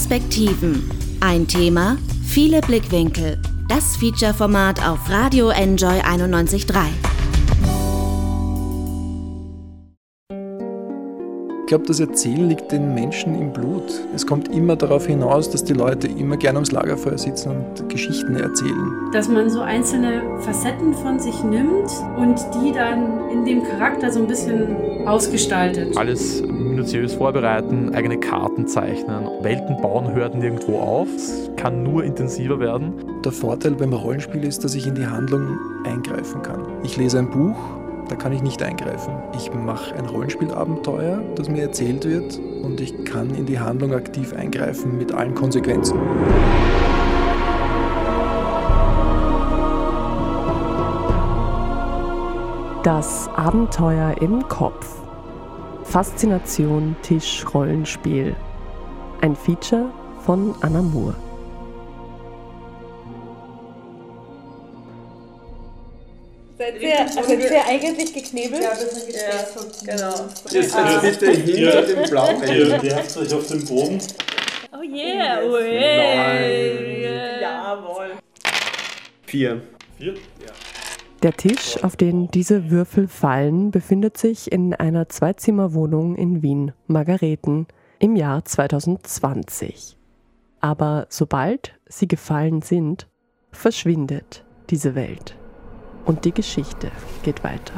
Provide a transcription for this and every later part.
Perspektiven. Ein Thema, viele Blickwinkel. Das Feature-Format auf Radio Enjoy 91.3. glaube, das Erzählen liegt den Menschen im Blut. Es kommt immer darauf hinaus, dass die Leute immer gerne ums Lagerfeuer sitzen und Geschichten erzählen. Dass man so einzelne Facetten von sich nimmt und die dann in dem Charakter so ein bisschen ausgestaltet. Alles minutiös vorbereiten, eigene Karten zeichnen, Welten bauen hört nirgendwo auf. Es kann nur intensiver werden. Der Vorteil beim Rollenspiel ist, dass ich in die Handlung eingreifen kann. Ich lese ein Buch da kann ich nicht eingreifen. Ich mache ein Rollenspielabenteuer, das mir erzählt wird und ich kann in die Handlung aktiv eingreifen mit allen Konsequenzen. Das Abenteuer im Kopf. Faszination Tisch Rollenspiel. Ein Feature von Anna Moore. Seid ihr, seid ihr eigentlich geknebelt? Ja, wir sind geknebelt. Ja, genau. Ihr seid bitte hinter dem blauen Ihr werft euch auf den Boden. Oh yeah, oh yeah. Jawohl. Vier. Vier? Ja. Der Tisch, auf den diese Würfel fallen, befindet sich in einer Zweizimmerwohnung in Wien, Margareten, im Jahr 2020. Aber sobald sie gefallen sind, verschwindet diese Welt. Und die Geschichte geht weiter.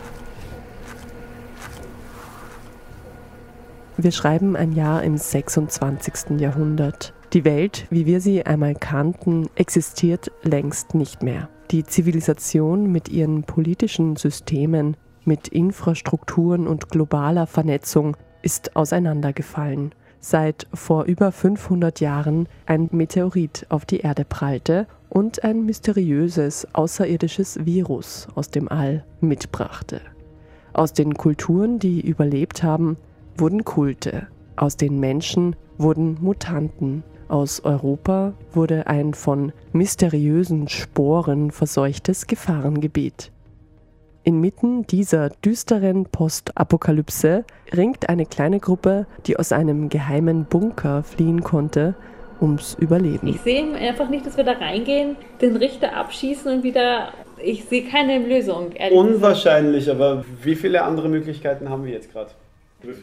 Wir schreiben ein Jahr im 26. Jahrhundert. Die Welt, wie wir sie einmal kannten, existiert längst nicht mehr. Die Zivilisation mit ihren politischen Systemen, mit Infrastrukturen und globaler Vernetzung ist auseinandergefallen. Seit vor über 500 Jahren ein Meteorit auf die Erde prallte und ein mysteriöses außerirdisches Virus aus dem All mitbrachte. Aus den Kulturen, die überlebt haben, wurden Kulte, aus den Menschen wurden Mutanten, aus Europa wurde ein von mysteriösen Sporen verseuchtes Gefahrengebiet. Inmitten dieser düsteren Postapokalypse ringt eine kleine Gruppe, die aus einem geheimen Bunker fliehen konnte, ums Überleben. Ich sehe einfach nicht, dass wir da reingehen, den Richter abschießen und wieder. Ich sehe keine Lösung. Unwahrscheinlich, gesagt. aber wie viele andere Möglichkeiten haben wir jetzt gerade?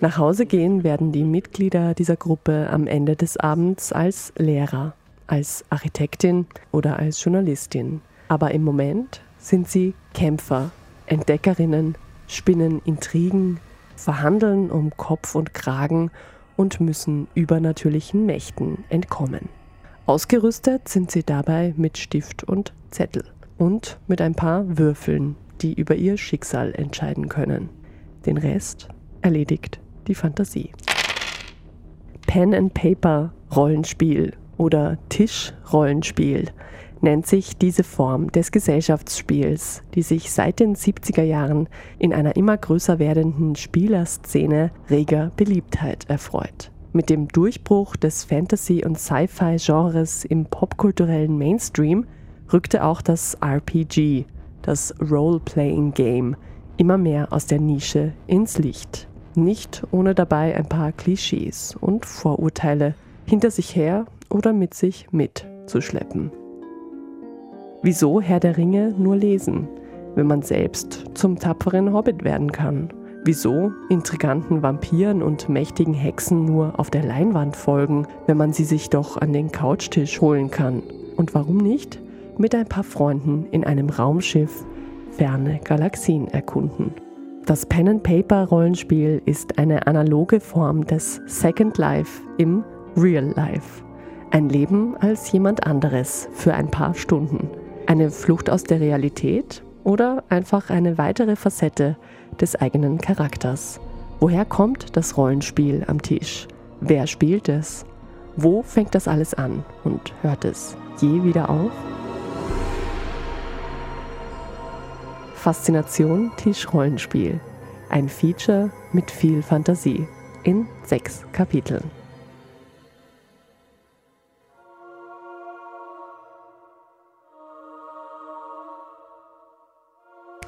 Nach Hause gehen werden die Mitglieder dieser Gruppe am Ende des Abends als Lehrer, als Architektin oder als Journalistin. Aber im Moment sind sie Kämpfer, Entdeckerinnen, spinnen Intrigen, verhandeln um Kopf und Kragen und müssen übernatürlichen Mächten entkommen. Ausgerüstet sind sie dabei mit Stift und Zettel und mit ein paar Würfeln, die über ihr Schicksal entscheiden können. Den Rest erledigt die Fantasie. Pen and Paper Rollenspiel oder Tischrollenspiel nennt sich diese Form des Gesellschaftsspiels, die sich seit den 70er Jahren in einer immer größer werdenden Spielerszene reger Beliebtheit erfreut. Mit dem Durchbruch des Fantasy- und Sci-Fi-Genres im popkulturellen Mainstream rückte auch das RPG, das Role-Playing Game, immer mehr aus der Nische ins Licht. Nicht ohne dabei ein paar Klischees und Vorurteile hinter sich her oder mit sich mitzuschleppen. Wieso Herr der Ringe nur lesen, wenn man selbst zum tapferen Hobbit werden kann? Wieso intriganten Vampiren und mächtigen Hexen nur auf der Leinwand folgen, wenn man sie sich doch an den Couchtisch holen kann? Und warum nicht mit ein paar Freunden in einem Raumschiff ferne Galaxien erkunden? Das Pen-and-Paper-Rollenspiel ist eine analoge Form des Second Life im Real Life. Ein Leben als jemand anderes für ein paar Stunden. Eine Flucht aus der Realität oder einfach eine weitere Facette des eigenen Charakters? Woher kommt das Rollenspiel am Tisch? Wer spielt es? Wo fängt das alles an und hört es je wieder auf? Faszination Tischrollenspiel. Ein Feature mit viel Fantasie in sechs Kapiteln.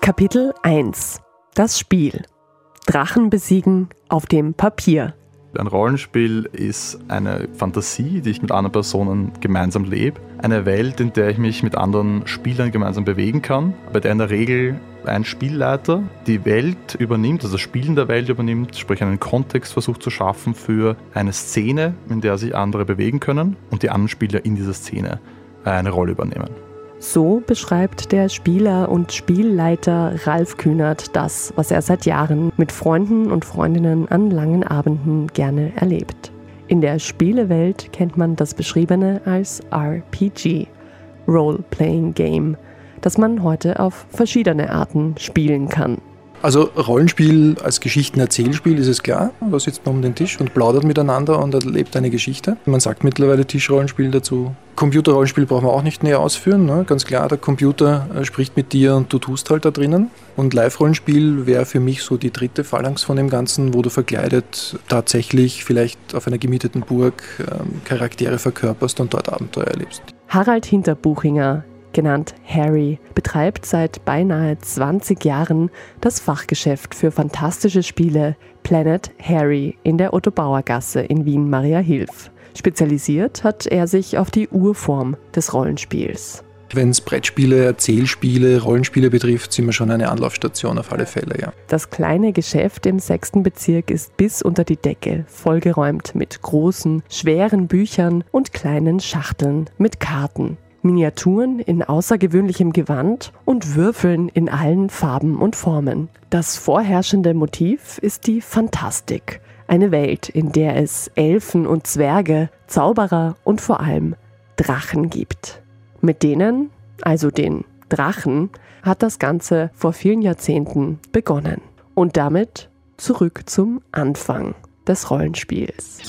Kapitel 1 Das Spiel Drachen besiegen auf dem Papier Ein Rollenspiel ist eine Fantasie, die ich mit anderen Personen gemeinsam lebe. Eine Welt, in der ich mich mit anderen Spielern gemeinsam bewegen kann, bei der in der Regel ein Spielleiter die Welt übernimmt, also das Spielen der Welt übernimmt, sprich einen Kontext versucht zu schaffen für eine Szene, in der sich andere bewegen können und die anderen Spieler in dieser Szene eine Rolle übernehmen. So beschreibt der Spieler und Spielleiter Ralf Kühnert das, was er seit Jahren mit Freunden und Freundinnen an langen Abenden gerne erlebt. In der Spielewelt kennt man das Beschriebene als RPG, Role-Playing Game, das man heute auf verschiedene Arten spielen kann. Also Rollenspiel als Geschichtenerzählspiel ist es klar. Da sitzt man um den Tisch und plaudert miteinander und erlebt eine Geschichte. Man sagt mittlerweile Tischrollenspiel dazu. Computerrollenspiel brauchen wir auch nicht näher ausführen. Ne? Ganz klar, der Computer äh, spricht mit dir und du tust halt da drinnen. Und Live-Rollenspiel wäre für mich so die dritte Phalanx von dem Ganzen, wo du verkleidet tatsächlich vielleicht auf einer gemieteten Burg ähm, Charaktere verkörperst und dort Abenteuer erlebst. Harald Hinterbuchinger genannt Harry, betreibt seit beinahe 20 Jahren das Fachgeschäft für fantastische Spiele Planet Harry in der Otto-Bauer-Gasse in Wien-Mariahilf. Spezialisiert hat er sich auf die Urform des Rollenspiels. Wenn es Brettspiele, Erzählspiele, Rollenspiele betrifft, sind wir schon eine Anlaufstation auf alle Fälle, ja. Das kleine Geschäft im sechsten Bezirk ist bis unter die Decke vollgeräumt mit großen, schweren Büchern und kleinen Schachteln mit Karten. Miniaturen in außergewöhnlichem Gewand und Würfeln in allen Farben und Formen. Das vorherrschende Motiv ist die Fantastik. Eine Welt, in der es Elfen und Zwerge, Zauberer und vor allem Drachen gibt. Mit denen, also den Drachen, hat das Ganze vor vielen Jahrzehnten begonnen. Und damit zurück zum Anfang des Rollenspiels.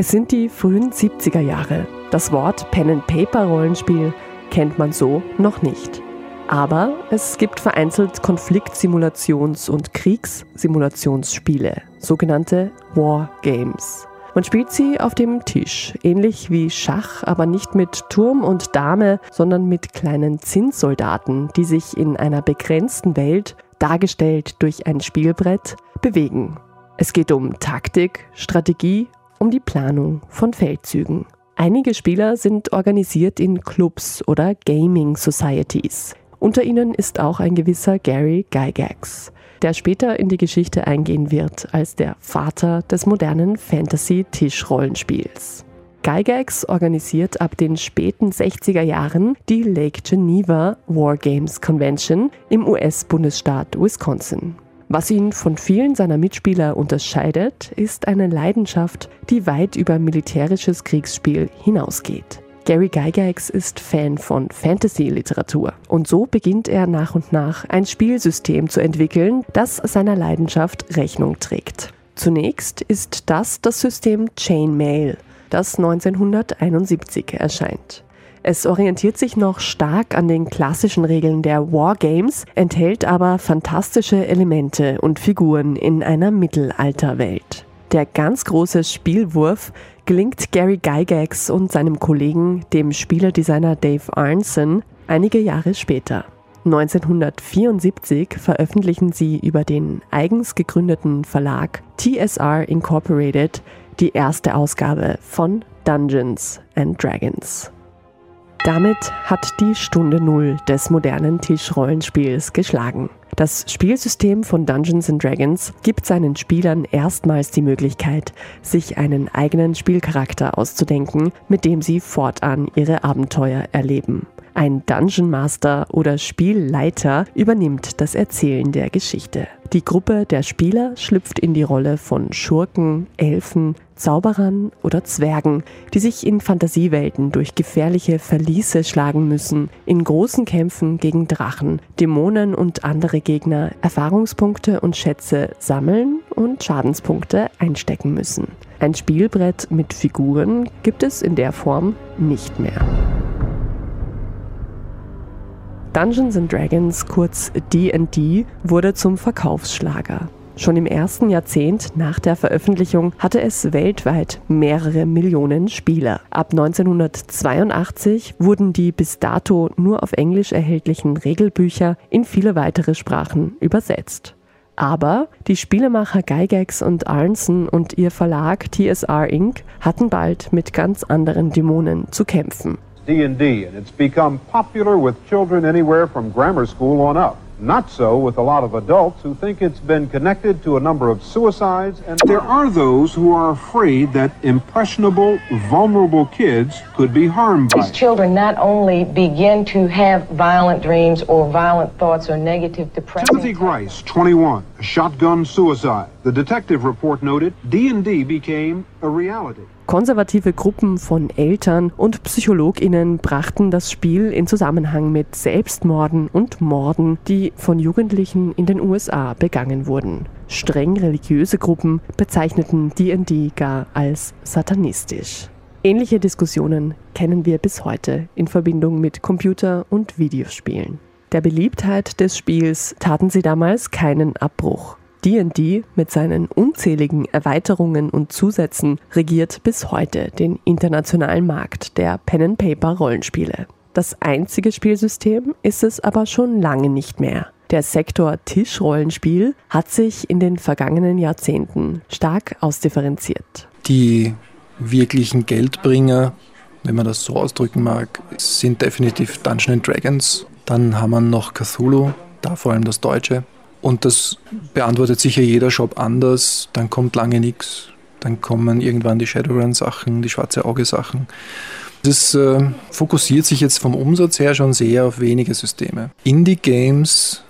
Es sind die frühen 70er Jahre. Das Wort Pen-and-Paper-Rollenspiel kennt man so noch nicht. Aber es gibt vereinzelt Konfliktsimulations- und Kriegssimulationsspiele, sogenannte Wargames. Man spielt sie auf dem Tisch, ähnlich wie Schach, aber nicht mit Turm und Dame, sondern mit kleinen Zinssoldaten, die sich in einer begrenzten Welt, dargestellt durch ein Spielbrett, bewegen. Es geht um Taktik, Strategie um die Planung von Feldzügen. Einige Spieler sind organisiert in Clubs oder Gaming Societies. Unter ihnen ist auch ein gewisser Gary Gygax, der später in die Geschichte eingehen wird als der Vater des modernen Fantasy-Tischrollenspiels. Gygax organisiert ab den späten 60er Jahren die Lake Geneva Wargames Convention im US-Bundesstaat Wisconsin. Was ihn von vielen seiner Mitspieler unterscheidet, ist eine Leidenschaft, die weit über militärisches Kriegsspiel hinausgeht. Gary Gygax ist Fan von Fantasy-Literatur und so beginnt er nach und nach ein Spielsystem zu entwickeln, das seiner Leidenschaft Rechnung trägt. Zunächst ist das das System Chainmail, das 1971 erscheint. Es orientiert sich noch stark an den klassischen Regeln der Wargames, enthält aber fantastische Elemente und Figuren in einer Mittelalterwelt. Der ganz große Spielwurf gelingt Gary Gygax und seinem Kollegen, dem Spielerdesigner Dave Arnson, einige Jahre später. 1974 veröffentlichen sie über den eigens gegründeten Verlag TSR Incorporated die erste Ausgabe von Dungeons and Dragons. Damit hat die Stunde Null des modernen Tischrollenspiels geschlagen. Das Spielsystem von Dungeons Dragons gibt seinen Spielern erstmals die Möglichkeit, sich einen eigenen Spielcharakter auszudenken, mit dem sie fortan ihre Abenteuer erleben. Ein Dungeon Master oder Spielleiter übernimmt das Erzählen der Geschichte. Die Gruppe der Spieler schlüpft in die Rolle von Schurken, Elfen, Zauberern oder Zwergen, die sich in Fantasiewelten durch gefährliche Verliese schlagen müssen, in großen Kämpfen gegen Drachen, Dämonen und andere Gegner Erfahrungspunkte und Schätze sammeln und Schadenspunkte einstecken müssen. Ein Spielbrett mit Figuren gibt es in der Form nicht mehr. Dungeons Dragons, kurz DD, wurde zum Verkaufsschlager. Schon im ersten Jahrzehnt nach der Veröffentlichung hatte es weltweit mehrere Millionen Spieler. Ab 1982 wurden die bis dato nur auf Englisch erhältlichen Regelbücher in viele weitere Sprachen übersetzt. Aber die Spielemacher Gygax und Arnson und ihr Verlag TSR Inc. hatten bald mit ganz anderen Dämonen zu kämpfen. D&D and it's become popular with children anywhere from grammar school on up. Not so with a lot of adults who think it's been connected to a number of suicides. And there are those who are afraid that impressionable, vulnerable kids could be harmed by These children not only begin to have violent dreams or violent thoughts or negative depression. Timothy Grice, 21, shotgun suicide. The detective report noted D&D became a reality. Konservative Gruppen von Eltern und PsychologInnen brachten das Spiel in Zusammenhang mit Selbstmorden und Morden, die von Jugendlichen in den USA begangen wurden. Streng religiöse Gruppen bezeichneten D&D gar als satanistisch. Ähnliche Diskussionen kennen wir bis heute in Verbindung mit Computer- und Videospielen. Der Beliebtheit des Spiels taten sie damals keinen Abbruch. D&D mit seinen unzähligen Erweiterungen und Zusätzen regiert bis heute den internationalen Markt der Pen-and-Paper-Rollenspiele. Das einzige Spielsystem ist es aber schon lange nicht mehr. Der Sektor Tischrollenspiel hat sich in den vergangenen Jahrzehnten stark ausdifferenziert. Die wirklichen Geldbringer, wenn man das so ausdrücken mag, sind definitiv Dungeons Dragons. Dann haben wir noch Cthulhu, da vor allem das Deutsche. Und das beantwortet sicher jeder Shop anders. Dann kommt lange nichts. Dann kommen irgendwann die Shadowrun-Sachen, die schwarze Auge-Sachen. Das äh, fokussiert sich jetzt vom Umsatz her schon sehr auf wenige Systeme. Indie-Games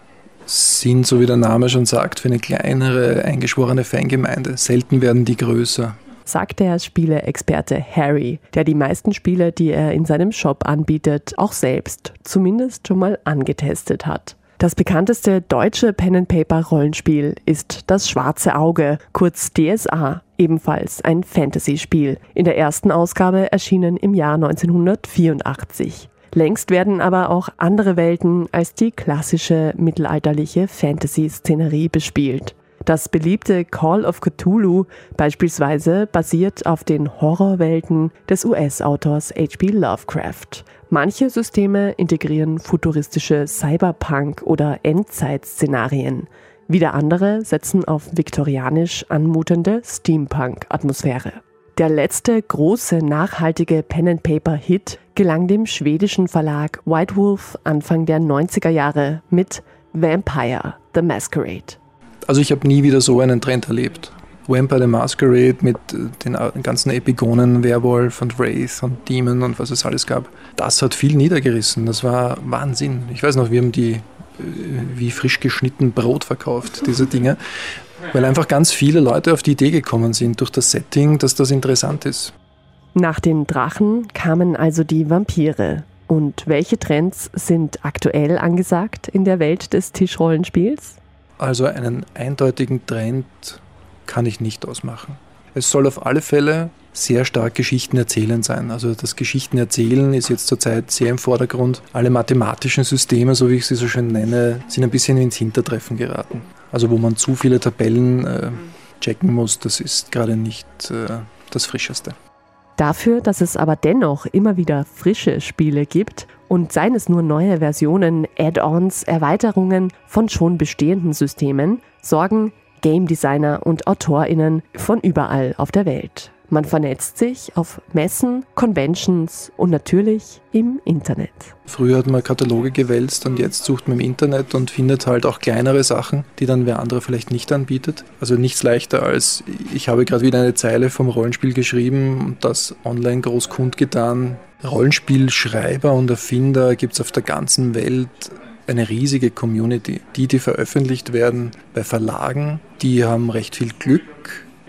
sind, so wie der Name schon sagt, für eine kleinere, eingeschworene Fangemeinde. Selten werden die größer. Sagt der Spieleexperte Harry, der die meisten Spiele, die er in seinem Shop anbietet, auch selbst zumindest schon mal angetestet hat. Das bekannteste deutsche Pen-and-Paper-Rollenspiel ist Das Schwarze Auge, kurz DSA, ebenfalls ein Fantasy-Spiel, in der ersten Ausgabe erschienen im Jahr 1984. Längst werden aber auch andere Welten als die klassische mittelalterliche Fantasy-Szenerie bespielt. Das beliebte Call of Cthulhu beispielsweise basiert auf den Horrorwelten des US-Autors H.P. Lovecraft. Manche Systeme integrieren futuristische Cyberpunk- oder Endzeit-Szenarien. Wieder andere setzen auf viktorianisch anmutende Steampunk-Atmosphäre. Der letzte große nachhaltige Pen-and-Paper-Hit gelang dem schwedischen Verlag White Wolf Anfang der 90er Jahre mit Vampire the Masquerade. Also ich habe nie wieder so einen Trend erlebt. Vampire the Masquerade mit den ganzen Epigonen, Werwolf und Wraith und Demon und was es alles gab. Das hat viel niedergerissen. Das war Wahnsinn. Ich weiß noch, wir haben die wie frisch geschnitten Brot verkauft, diese Dinge. Weil einfach ganz viele Leute auf die Idee gekommen sind durch das Setting, dass das interessant ist. Nach den Drachen kamen also die Vampire. Und welche Trends sind aktuell angesagt in der Welt des Tischrollenspiels? Also einen eindeutigen Trend kann ich nicht ausmachen. Es soll auf alle Fälle sehr stark Geschichten erzählen sein. Also das Geschichten erzählen ist jetzt zurzeit sehr im Vordergrund. Alle mathematischen Systeme, so wie ich sie so schön nenne, sind ein bisschen ins Hintertreffen geraten. Also wo man zu viele Tabellen äh, checken muss, das ist gerade nicht äh, das Frischeste. Dafür, dass es aber dennoch immer wieder frische Spiele gibt und seien es nur neue Versionen, Add-ons, Erweiterungen von schon bestehenden Systemen, sorgen Game Designer und AutorInnen von überall auf der Welt. Man vernetzt sich auf Messen, Conventions und natürlich im Internet. Früher hat man Kataloge gewälzt und jetzt sucht man im Internet und findet halt auch kleinere Sachen, die dann wer andere vielleicht nicht anbietet. Also nichts leichter als, ich habe gerade wieder eine Zeile vom Rollenspiel geschrieben und das online groß kundgetan. Rollenspielschreiber und Erfinder gibt es auf der ganzen Welt eine riesige Community. Die, die veröffentlicht werden bei Verlagen, die haben recht viel Glück.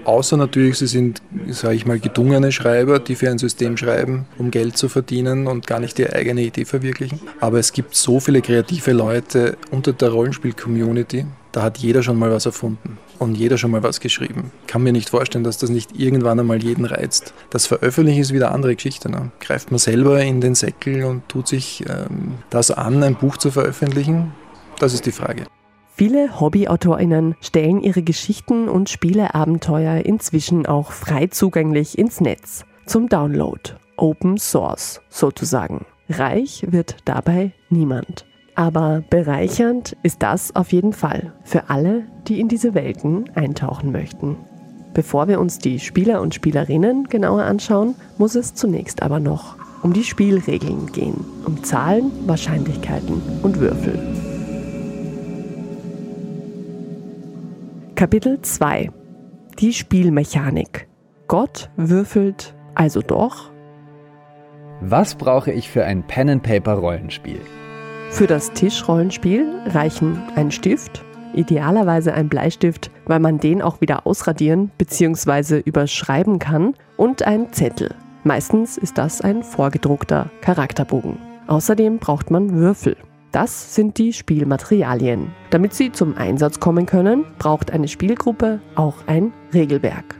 Außer natürlich, sie sind, sage ich mal, gedungene Schreiber, die für ein System schreiben, um Geld zu verdienen und gar nicht ihre eigene Idee verwirklichen. Aber es gibt so viele kreative Leute unter der Rollenspiel-Community, da hat jeder schon mal was erfunden und jeder schon mal was geschrieben. Ich kann mir nicht vorstellen, dass das nicht irgendwann einmal jeden reizt. Das Veröffentlichen ist wieder eine andere Geschichte. Ne? Greift man selber in den Säckel und tut sich ähm, das an, ein Buch zu veröffentlichen? Das ist die Frage. Viele HobbyautorInnen stellen ihre Geschichten und Spieleabenteuer inzwischen auch frei zugänglich ins Netz. Zum Download. Open Source sozusagen. Reich wird dabei niemand. Aber bereichernd ist das auf jeden Fall für alle, die in diese Welten eintauchen möchten. Bevor wir uns die Spieler und Spielerinnen genauer anschauen, muss es zunächst aber noch um die Spielregeln gehen, um Zahlen, Wahrscheinlichkeiten und Würfel. Kapitel 2 Die Spielmechanik. Gott würfelt also doch. Was brauche ich für ein Pen-and-Paper-Rollenspiel? Für das Tischrollenspiel reichen ein Stift, idealerweise ein Bleistift, weil man den auch wieder ausradieren bzw. überschreiben kann, und ein Zettel. Meistens ist das ein vorgedruckter Charakterbogen. Außerdem braucht man Würfel. Das sind die Spielmaterialien. Damit sie zum Einsatz kommen können, braucht eine Spielgruppe auch ein Regelwerk.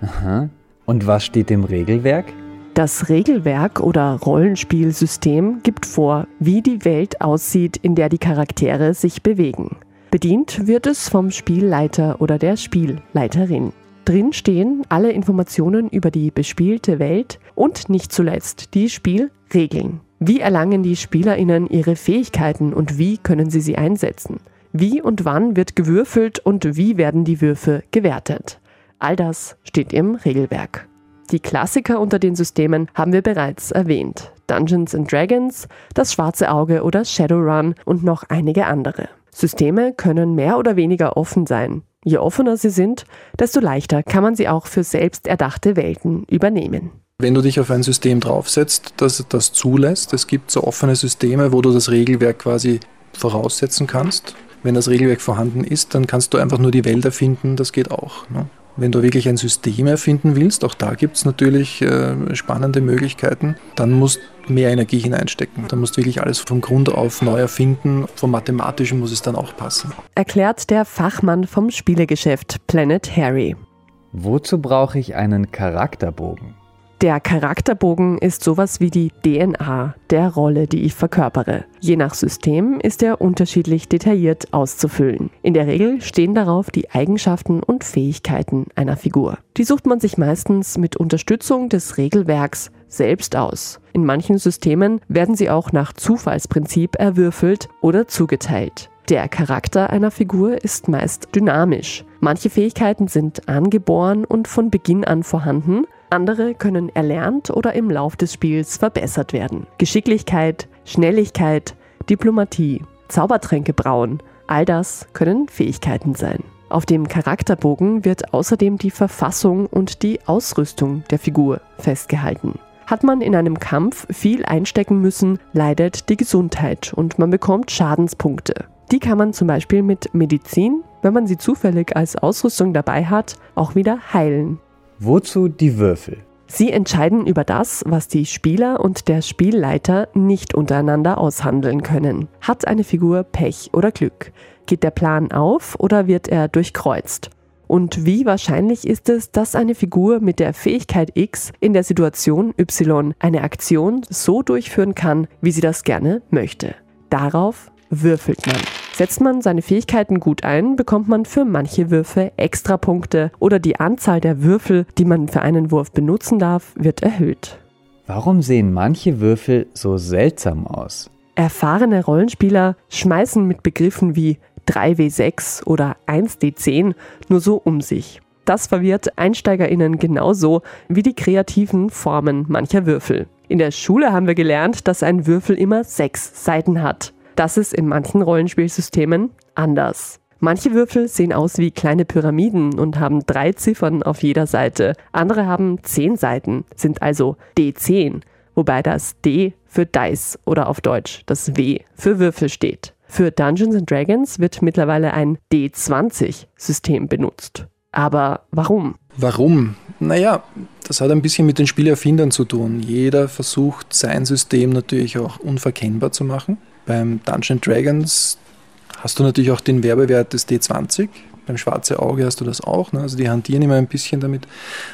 Aha. Und was steht im Regelwerk? Das Regelwerk oder Rollenspielsystem gibt vor, wie die Welt aussieht, in der die Charaktere sich bewegen. Bedient wird es vom Spielleiter oder der Spielleiterin. Drin stehen alle Informationen über die bespielte Welt und nicht zuletzt die Spielregeln. Wie erlangen die Spielerinnen ihre Fähigkeiten und wie können sie sie einsetzen? Wie und wann wird gewürfelt und wie werden die Würfe gewertet? All das steht im Regelwerk. Die Klassiker unter den Systemen haben wir bereits erwähnt. Dungeons and Dragons, das Schwarze Auge oder Shadowrun und noch einige andere. Systeme können mehr oder weniger offen sein. Je offener sie sind, desto leichter kann man sie auch für selbst erdachte Welten übernehmen. Wenn du dich auf ein System draufsetzt, das das zulässt, es gibt so offene Systeme, wo du das Regelwerk quasi voraussetzen kannst. Wenn das Regelwerk vorhanden ist, dann kannst du einfach nur die Welt erfinden, das geht auch. Ne? Wenn du wirklich ein System erfinden willst, auch da gibt es natürlich äh, spannende Möglichkeiten, dann musst du mehr Energie hineinstecken. Da musst du wirklich alles vom Grund auf neu erfinden. Vom Mathematischen muss es dann auch passen. Erklärt der Fachmann vom Spielegeschäft Planet Harry. Wozu brauche ich einen Charakterbogen? Der Charakterbogen ist sowas wie die DNA der Rolle, die ich verkörpere. Je nach System ist er unterschiedlich detailliert auszufüllen. In der Regel stehen darauf die Eigenschaften und Fähigkeiten einer Figur. Die sucht man sich meistens mit Unterstützung des Regelwerks selbst aus. In manchen Systemen werden sie auch nach Zufallsprinzip erwürfelt oder zugeteilt. Der Charakter einer Figur ist meist dynamisch. Manche Fähigkeiten sind angeboren und von Beginn an vorhanden, andere können erlernt oder im Lauf des Spiels verbessert werden. Geschicklichkeit, Schnelligkeit, Diplomatie, Zaubertränke brauen, all das können Fähigkeiten sein. Auf dem Charakterbogen wird außerdem die Verfassung und die Ausrüstung der Figur festgehalten. Hat man in einem Kampf viel einstecken müssen, leidet die Gesundheit und man bekommt Schadenspunkte. Die kann man zum Beispiel mit Medizin, wenn man sie zufällig als Ausrüstung dabei hat, auch wieder heilen. Wozu die Würfel? Sie entscheiden über das, was die Spieler und der Spielleiter nicht untereinander aushandeln können. Hat eine Figur Pech oder Glück? Geht der Plan auf oder wird er durchkreuzt? Und wie wahrscheinlich ist es, dass eine Figur mit der Fähigkeit X in der Situation Y eine Aktion so durchführen kann, wie sie das gerne möchte? Darauf würfelt man. Setzt man seine Fähigkeiten gut ein, bekommt man für manche Würfe Extrapunkte oder die Anzahl der Würfel, die man für einen Wurf benutzen darf, wird erhöht. Warum sehen manche Würfel so seltsam aus? Erfahrene Rollenspieler schmeißen mit Begriffen wie 3W6 oder 1D10 nur so um sich. Das verwirrt EinsteigerInnen genauso wie die kreativen Formen mancher Würfel. In der Schule haben wir gelernt, dass ein Würfel immer sechs Seiten hat. Das ist in manchen Rollenspielsystemen anders. Manche Würfel sehen aus wie kleine Pyramiden und haben drei Ziffern auf jeder Seite. Andere haben zehn Seiten, sind also D10, wobei das D für Dice oder auf Deutsch das W für Würfel steht. Für Dungeons and Dragons wird mittlerweile ein D20-System benutzt. Aber warum? Warum? Naja, das hat ein bisschen mit den Spielerfindern zu tun. Jeder versucht sein System natürlich auch unverkennbar zu machen. Beim Dungeon Dragons hast du natürlich auch den Werbewert des D20. Beim Schwarze Auge hast du das auch. Ne? Also die hantieren immer ein bisschen damit.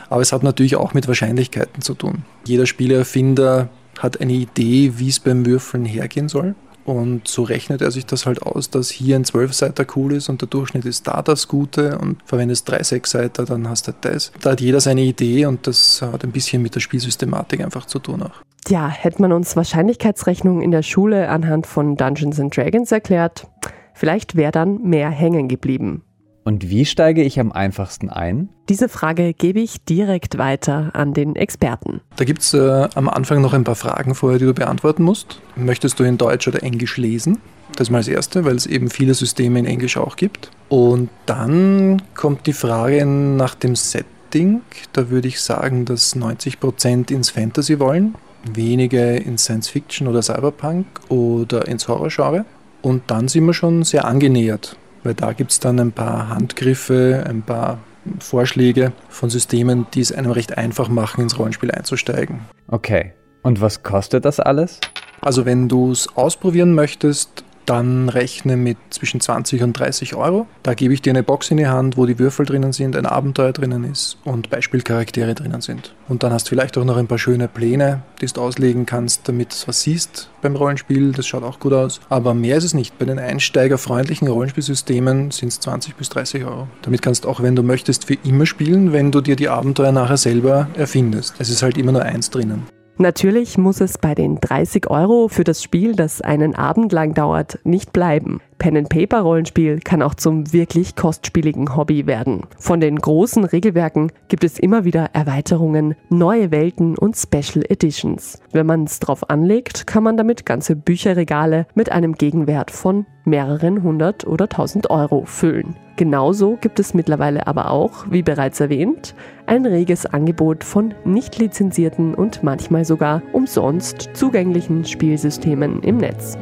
Aber es hat natürlich auch mit Wahrscheinlichkeiten zu tun. Jeder Spielerfinder hat eine Idee, wie es beim Würfeln hergehen soll. Und so rechnet er sich das halt aus, dass hier ein 12-Seiter cool ist und der Durchschnitt ist da das Gute und verwendest drei 6-Seiter, dann hast du das. Da hat jeder seine Idee und das hat ein bisschen mit der Spielsystematik einfach zu tun auch. Ja, hätte man uns Wahrscheinlichkeitsrechnung in der Schule anhand von Dungeons and Dragons erklärt, vielleicht wäre dann mehr hängen geblieben. Und wie steige ich am einfachsten ein? Diese Frage gebe ich direkt weiter an den Experten. Da gibt es äh, am Anfang noch ein paar Fragen vorher, die du beantworten musst. Möchtest du in Deutsch oder Englisch lesen? Das ist mal das Erste, weil es eben viele Systeme in Englisch auch gibt. Und dann kommt die Frage nach dem Setting. Da würde ich sagen, dass 90% ins Fantasy wollen, wenige ins Science Fiction oder Cyberpunk oder ins Horrorgenre. Und dann sind wir schon sehr angenähert weil da gibt es dann ein paar Handgriffe, ein paar Vorschläge von Systemen, die es einem recht einfach machen, ins Rollenspiel einzusteigen. Okay. Und was kostet das alles? Also wenn du es ausprobieren möchtest, dann rechne mit zwischen 20 und 30 Euro. Da gebe ich dir eine Box in die Hand, wo die Würfel drinnen sind, ein Abenteuer drinnen ist und Beispielcharaktere drinnen sind. Und dann hast du vielleicht auch noch ein paar schöne Pläne, die du auslegen kannst, damit du was siehst beim Rollenspiel. Das schaut auch gut aus. Aber mehr ist es nicht. Bei den einsteigerfreundlichen Rollenspielsystemen sind es 20 bis 30 Euro. Damit kannst du auch, wenn du möchtest, für immer spielen, wenn du dir die Abenteuer nachher selber erfindest. Es ist halt immer nur eins drinnen. Natürlich muss es bei den 30 Euro für das Spiel, das einen Abend lang dauert, nicht bleiben. Pen-and-Paper-Rollenspiel kann auch zum wirklich kostspieligen Hobby werden. Von den großen Regelwerken gibt es immer wieder Erweiterungen, neue Welten und Special Editions. Wenn man es drauf anlegt, kann man damit ganze Bücherregale mit einem Gegenwert von mehreren hundert oder tausend Euro füllen. Genauso gibt es mittlerweile aber auch, wie bereits erwähnt, ein reges Angebot von nicht lizenzierten und manchmal sogar umsonst zugänglichen Spielsystemen im Netz.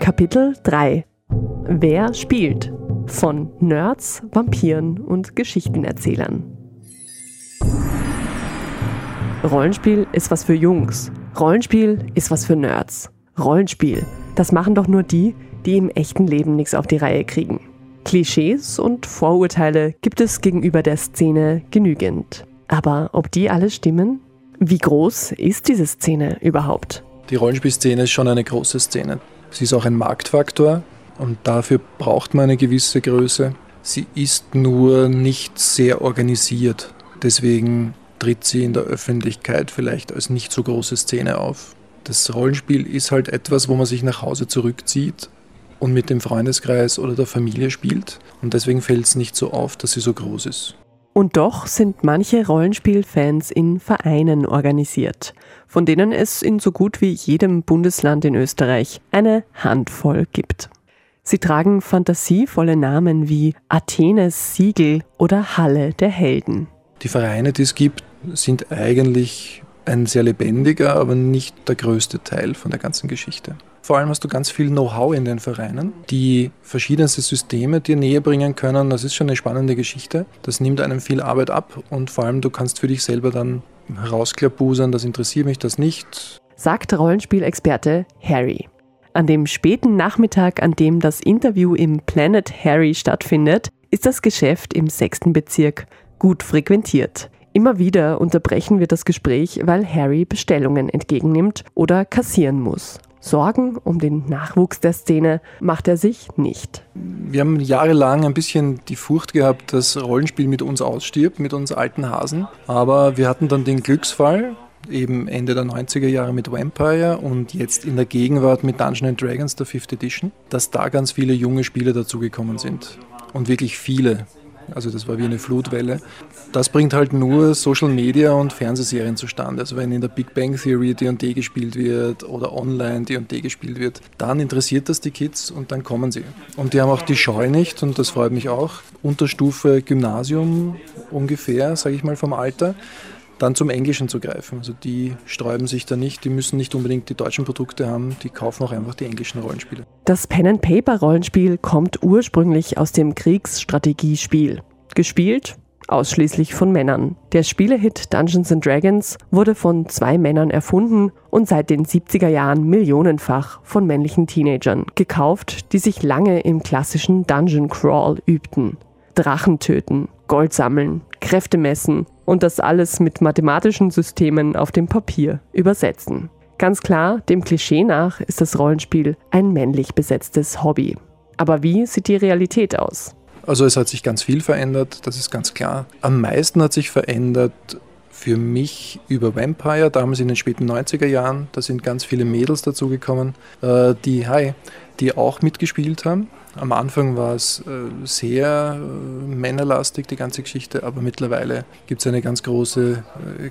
Kapitel 3 Wer spielt? Von Nerds, Vampiren und Geschichtenerzählern. Rollenspiel ist was für Jungs. Rollenspiel ist was für Nerds. Rollenspiel, das machen doch nur die, die im echten Leben nichts auf die Reihe kriegen. Klischees und Vorurteile gibt es gegenüber der Szene genügend. Aber ob die alle stimmen? Wie groß ist diese Szene überhaupt? Die Rollenspielszene ist schon eine große Szene. Sie ist auch ein Marktfaktor und dafür braucht man eine gewisse Größe. Sie ist nur nicht sehr organisiert. Deswegen tritt sie in der Öffentlichkeit vielleicht als nicht so große Szene auf. Das Rollenspiel ist halt etwas, wo man sich nach Hause zurückzieht und mit dem Freundeskreis oder der Familie spielt. Und deswegen fällt es nicht so auf, dass sie so groß ist. Und doch sind manche Rollenspielfans in Vereinen organisiert, von denen es in so gut wie jedem Bundesland in Österreich eine Handvoll gibt. Sie tragen fantasievolle Namen wie Athenes Siegel oder Halle der Helden. Die Vereine, die es gibt, sind eigentlich ein sehr lebendiger, aber nicht der größte Teil von der ganzen Geschichte. Vor allem hast du ganz viel Know-how in den Vereinen, die verschiedenste Systeme dir näher bringen können. Das ist schon eine spannende Geschichte. Das nimmt einem viel Arbeit ab und vor allem du kannst für dich selber dann herausklabusern, das interessiert mich, das nicht. Sagt Rollenspielexperte Harry. An dem späten Nachmittag, an dem das Interview im Planet Harry stattfindet, ist das Geschäft im sechsten Bezirk gut frequentiert. Immer wieder unterbrechen wir das Gespräch, weil Harry Bestellungen entgegennimmt oder kassieren muss. Sorgen um den Nachwuchs der Szene macht er sich nicht. Wir haben jahrelang ein bisschen die Furcht gehabt, dass Rollenspiel mit uns ausstirbt, mit uns alten Hasen. Aber wir hatten dann den Glücksfall, eben Ende der 90er Jahre mit Vampire und jetzt in der Gegenwart mit Dungeons Dragons, der 5th Edition, dass da ganz viele junge Spieler dazugekommen sind. Und wirklich viele. Also das war wie eine Flutwelle. Das bringt halt nur Social Media und Fernsehserien zustande. Also wenn in der Big Bang Theory D&D gespielt wird oder online D&D gespielt wird, dann interessiert das die Kids und dann kommen sie. Und die haben auch die Scheu nicht und das freut mich auch. Unterstufe Gymnasium ungefähr, sage ich mal vom Alter dann zum Englischen zu greifen. Also die sträuben sich da nicht, die müssen nicht unbedingt die deutschen Produkte haben, die kaufen auch einfach die englischen Rollenspiele. Das Pen-and-Paper-Rollenspiel kommt ursprünglich aus dem Kriegsstrategiespiel. Gespielt ausschließlich von Männern. Der Spielehit Dungeons Dragons wurde von zwei Männern erfunden und seit den 70er Jahren millionenfach von männlichen Teenagern gekauft, die sich lange im klassischen Dungeon Crawl übten. Drachen töten, Gold sammeln, Kräfte messen und das alles mit mathematischen Systemen auf dem Papier übersetzen. Ganz klar, dem Klischee nach ist das Rollenspiel ein männlich besetztes Hobby. Aber wie sieht die Realität aus? Also es hat sich ganz viel verändert, das ist ganz klar. Am meisten hat sich verändert für mich über Vampire, damals in den späten 90er Jahren. Da sind ganz viele Mädels dazugekommen, äh, die, hi, die auch mitgespielt haben. Am Anfang war es äh, sehr äh, männerlastig, die ganze Geschichte, aber mittlerweile gibt es eine ganz große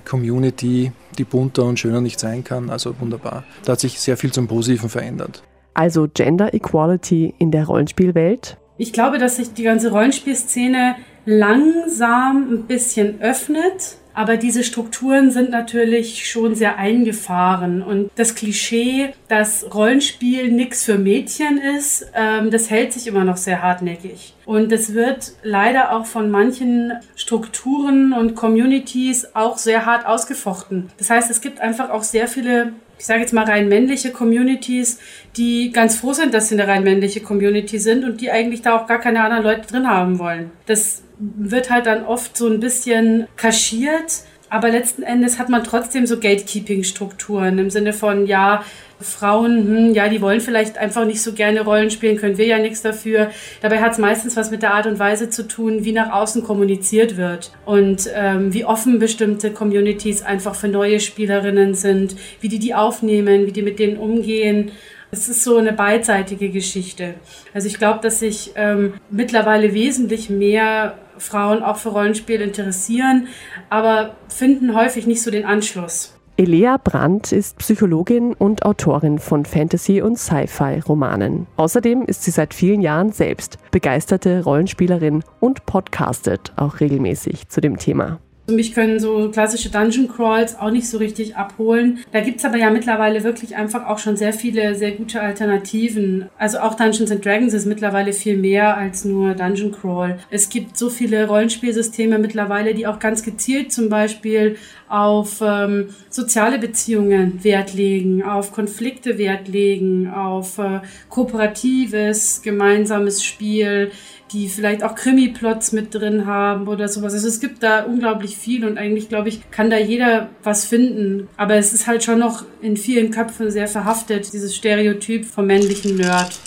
Community, die bunter und schöner nicht sein kann. Also wunderbar. Da hat sich sehr viel zum Positiven verändert. Also Gender Equality in der Rollenspielwelt? Ich glaube, dass sich die ganze Rollenspielszene langsam ein bisschen öffnet aber diese Strukturen sind natürlich schon sehr eingefahren. Und das Klischee, dass Rollenspiel nichts für Mädchen ist, ähm, das hält sich immer noch sehr hartnäckig. Und es wird leider auch von manchen Strukturen und Communities auch sehr hart ausgefochten. Das heißt, es gibt einfach auch sehr viele ich sage jetzt mal rein männliche Communities, die ganz froh sind, dass sie eine rein männliche Community sind und die eigentlich da auch gar keine anderen Leute drin haben wollen. Das wird halt dann oft so ein bisschen kaschiert, aber letzten Endes hat man trotzdem so Gatekeeping-Strukturen im Sinne von, ja, Frauen, hm, ja, die wollen vielleicht einfach nicht so gerne Rollen spielen, können wir ja nichts dafür. Dabei hat es meistens was mit der Art und Weise zu tun, wie nach außen kommuniziert wird und ähm, wie offen bestimmte Communities einfach für neue Spielerinnen sind, wie die die aufnehmen, wie die mit denen umgehen. Es ist so eine beidseitige Geschichte. Also ich glaube, dass sich ähm, mittlerweile wesentlich mehr Frauen auch für Rollenspiel interessieren, aber finden häufig nicht so den Anschluss. Elea Brandt ist Psychologin und Autorin von Fantasy- und Sci-Fi-Romanen. Außerdem ist sie seit vielen Jahren selbst begeisterte Rollenspielerin und podcastet auch regelmäßig zu dem Thema. Mich können so klassische Dungeon Crawls auch nicht so richtig abholen. Da gibt's aber ja mittlerweile wirklich einfach auch schon sehr viele, sehr gute Alternativen. Also auch Dungeons and Dragons ist mittlerweile viel mehr als nur Dungeon Crawl. Es gibt so viele Rollenspielsysteme mittlerweile, die auch ganz gezielt zum Beispiel auf ähm, soziale Beziehungen Wert legen, auf Konflikte Wert legen, auf äh, kooperatives, gemeinsames Spiel, die vielleicht auch Krimi-Plots mit drin haben oder sowas. Also es gibt da unglaublich viel und eigentlich, glaube ich, kann da jeder was finden. Aber es ist halt schon noch in vielen Köpfen sehr verhaftet, dieses Stereotyp vom männlichen Nerd.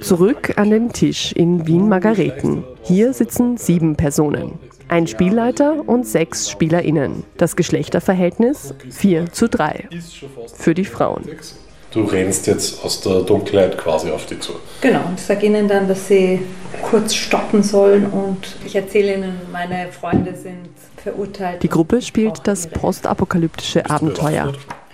Zurück an den Tisch in Wien-Margareten. Hier sitzen sieben Personen. Ein Spielleiter und sechs SpielerInnen. Das Geschlechterverhältnis 4 zu 3. Für die Frauen. Du rennst jetzt aus der Dunkelheit quasi auf die zu. Genau, und ich sage ihnen dann, dass sie kurz stoppen sollen und ich erzähle ihnen, meine Freunde sind verurteilt. Die Gruppe spielt das postapokalyptische Abenteuer.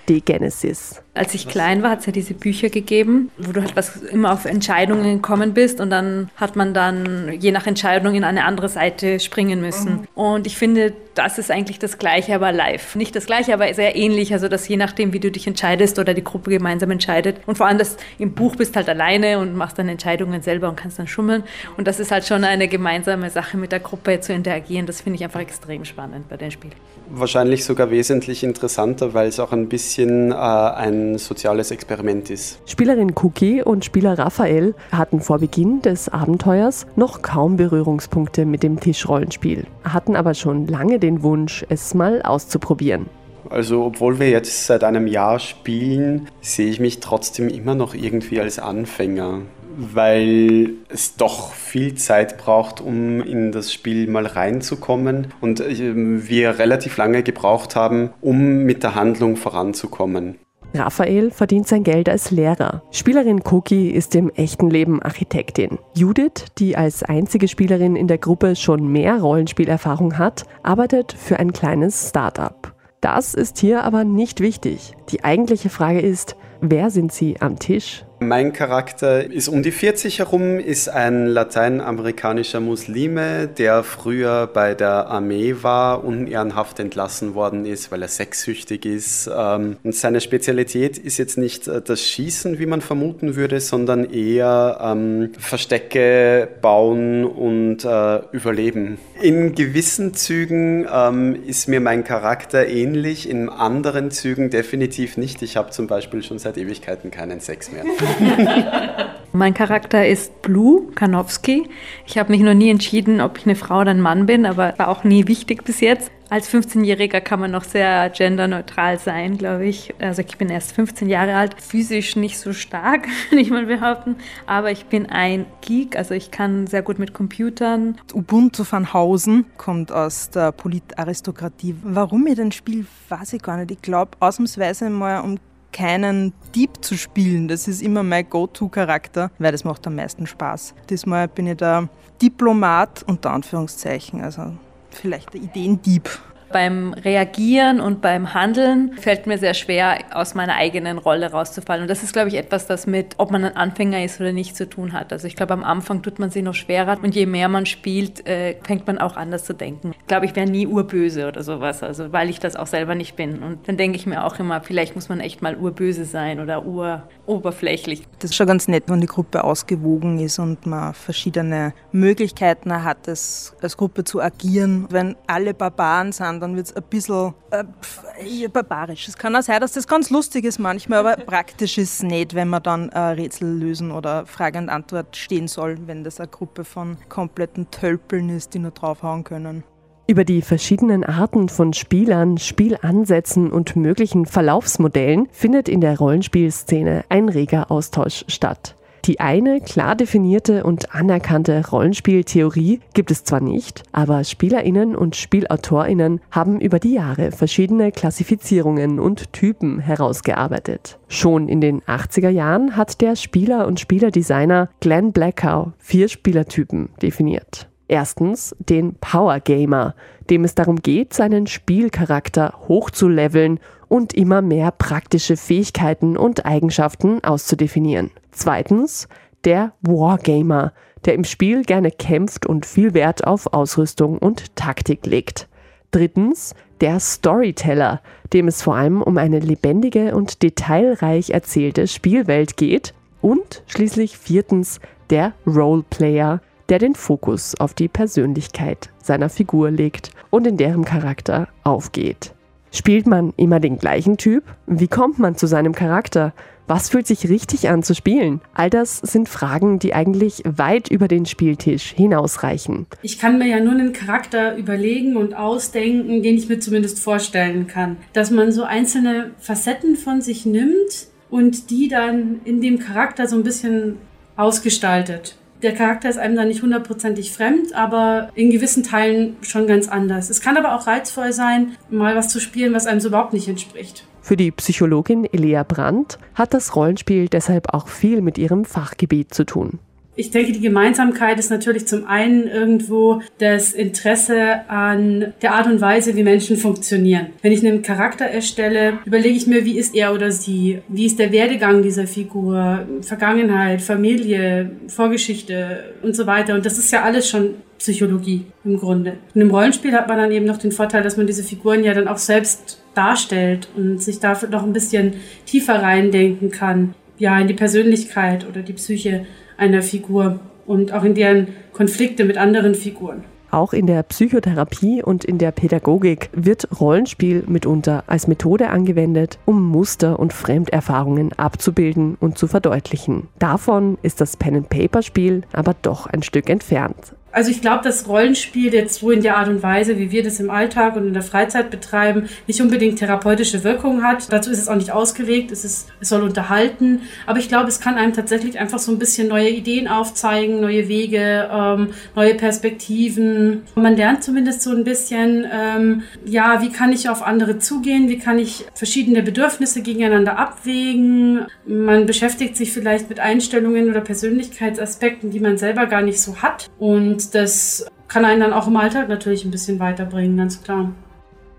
Die Genesis. Als ich klein war, hat es ja diese Bücher gegeben, wo du halt was immer auf Entscheidungen gekommen bist und dann hat man dann je nach Entscheidung in eine andere Seite springen müssen. Mhm. Und ich finde, das ist eigentlich das Gleiche, aber live. Nicht das Gleiche, aber sehr ähnlich. Also, dass je nachdem, wie du dich entscheidest oder die Gruppe gemeinsam entscheidet. Und vor allem, dass im Buch bist halt alleine und machst dann Entscheidungen selber und kannst dann schummeln. Und das ist halt schon eine gemeinsame Sache mit der Gruppe zu interagieren. Das finde ich einfach extrem spannend bei dem Spiel. Wahrscheinlich sogar wesentlich interessanter, weil es auch ein bisschen äh, ein soziales Experiment ist. Spielerin Cookie und Spieler Raphael hatten vor Beginn des Abenteuers noch kaum Berührungspunkte mit dem Tischrollenspiel, hatten aber schon lange den Wunsch, es mal auszuprobieren. Also obwohl wir jetzt seit einem Jahr spielen, sehe ich mich trotzdem immer noch irgendwie als Anfänger weil es doch viel Zeit braucht, um in das Spiel mal reinzukommen und ähm, wir relativ lange gebraucht haben, um mit der Handlung voranzukommen. Raphael verdient sein Geld als Lehrer. Spielerin Koki ist im echten Leben Architektin. Judith, die als einzige Spielerin in der Gruppe schon mehr Rollenspielerfahrung hat, arbeitet für ein kleines Start-up. Das ist hier aber nicht wichtig. Die eigentliche Frage ist, wer sind sie am Tisch? Mein Charakter ist um die 40 herum, ist ein lateinamerikanischer Muslime, der früher bei der Armee war, unehrenhaft entlassen worden ist, weil er sexsüchtig ist. Ähm, und seine Spezialität ist jetzt nicht äh, das Schießen, wie man vermuten würde, sondern eher ähm, Verstecke bauen und äh, überleben. In gewissen Zügen ähm, ist mir mein Charakter ähnlich, in anderen Zügen definitiv nicht. Ich habe zum Beispiel schon seit Ewigkeiten keinen Sex mehr. mein Charakter ist Blue Kanowski. Ich habe mich noch nie entschieden, ob ich eine Frau oder ein Mann bin, aber war auch nie wichtig bis jetzt. Als 15-Jähriger kann man noch sehr genderneutral sein, glaube ich. Also ich bin erst 15 Jahre alt, physisch nicht so stark, würde ich mal behaupten. Aber ich bin ein Geek, also ich kann sehr gut mit Computern. Ubuntu van Hausen kommt aus der Politaristokratie. Warum ich den Spiel, weiß ich gar nicht. Ich glaube, ausnahmsweise mal um keinen Dieb zu spielen. Das ist immer mein Go-To-Charakter, weil das macht am meisten Spaß. Diesmal bin ich der Diplomat unter Anführungszeichen, also vielleicht der Ideendieb. Beim Reagieren und beim Handeln fällt mir sehr schwer, aus meiner eigenen Rolle rauszufallen. Und das ist, glaube ich, etwas, das mit, ob man ein Anfänger ist oder nicht, zu tun hat. Also ich glaube, am Anfang tut man sich noch schwerer und je mehr man spielt, äh, fängt man auch anders zu denken. Ich glaube, ich wäre nie urböse oder sowas, also weil ich das auch selber nicht bin. Und dann denke ich mir auch immer, vielleicht muss man echt mal urböse sein oder uroberflächlich. Das ist schon ganz nett, wenn die Gruppe ausgewogen ist und man verschiedene Möglichkeiten hat, als Gruppe zu agieren. Wenn alle Barbaren sind, dann wird es ein bisschen äh, barbarisch. Es kann auch sein, dass das ganz lustig ist manchmal, aber praktisch ist es nicht, wenn man dann äh, Rätsel lösen oder Frage und Antwort stehen soll, wenn das eine Gruppe von kompletten Tölpeln ist, die nur draufhauen können. Über die verschiedenen Arten von Spielern, Spielansätzen und möglichen Verlaufsmodellen findet in der Rollenspielszene ein reger Austausch statt. Die eine klar definierte und anerkannte Rollenspieltheorie gibt es zwar nicht, aber Spielerinnen und Spielautorinnen haben über die Jahre verschiedene Klassifizierungen und Typen herausgearbeitet. Schon in den 80er Jahren hat der Spieler und Spielerdesigner Glenn Blackow vier Spielertypen definiert. Erstens den Power Gamer, dem es darum geht, seinen Spielcharakter hochzuleveln und immer mehr praktische Fähigkeiten und Eigenschaften auszudefinieren. Zweitens der Wargamer, der im Spiel gerne kämpft und viel Wert auf Ausrüstung und Taktik legt. Drittens der Storyteller, dem es vor allem um eine lebendige und detailreich erzählte Spielwelt geht. Und schließlich viertens der Roleplayer, der den Fokus auf die Persönlichkeit seiner Figur legt und in deren Charakter aufgeht. Spielt man immer den gleichen Typ? Wie kommt man zu seinem Charakter? Was fühlt sich richtig an zu spielen? All das sind Fragen, die eigentlich weit über den Spieltisch hinausreichen. Ich kann mir ja nur einen Charakter überlegen und ausdenken, den ich mir zumindest vorstellen kann. Dass man so einzelne Facetten von sich nimmt und die dann in dem Charakter so ein bisschen ausgestaltet der Charakter ist einem dann nicht hundertprozentig fremd, aber in gewissen Teilen schon ganz anders. Es kann aber auch reizvoll sein, mal was zu spielen, was einem so überhaupt nicht entspricht. Für die Psychologin Elia Brandt hat das Rollenspiel deshalb auch viel mit ihrem Fachgebiet zu tun. Ich denke, die Gemeinsamkeit ist natürlich zum einen irgendwo das Interesse an der Art und Weise, wie Menschen funktionieren. Wenn ich einen Charakter erstelle, überlege ich mir, wie ist er oder sie? Wie ist der Werdegang dieser Figur? Vergangenheit, Familie, Vorgeschichte und so weiter. Und das ist ja alles schon Psychologie im Grunde. Und im Rollenspiel hat man dann eben noch den Vorteil, dass man diese Figuren ja dann auch selbst darstellt und sich dafür noch ein bisschen tiefer reindenken kann. Ja, in die Persönlichkeit oder die Psyche einer Figur und auch in deren Konflikte mit anderen Figuren. Auch in der Psychotherapie und in der Pädagogik wird Rollenspiel mitunter als Methode angewendet, um Muster und Fremderfahrungen abzubilden und zu verdeutlichen. Davon ist das Pen-and-Paper-Spiel aber doch ein Stück entfernt. Also ich glaube, das Rollenspiel jetzt so in der Art und Weise, wie wir das im Alltag und in der Freizeit betreiben, nicht unbedingt therapeutische Wirkung hat. Dazu ist es auch nicht ausgelegt. Es, ist, es soll unterhalten. Aber ich glaube, es kann einem tatsächlich einfach so ein bisschen neue Ideen aufzeigen, neue Wege, ähm, neue Perspektiven. Und man lernt zumindest so ein bisschen, ähm, ja, wie kann ich auf andere zugehen? Wie kann ich verschiedene Bedürfnisse gegeneinander abwägen? Man beschäftigt sich vielleicht mit Einstellungen oder Persönlichkeitsaspekten, die man selber gar nicht so hat. Und das kann einen dann auch im Alltag natürlich ein bisschen weiterbringen, ganz klar.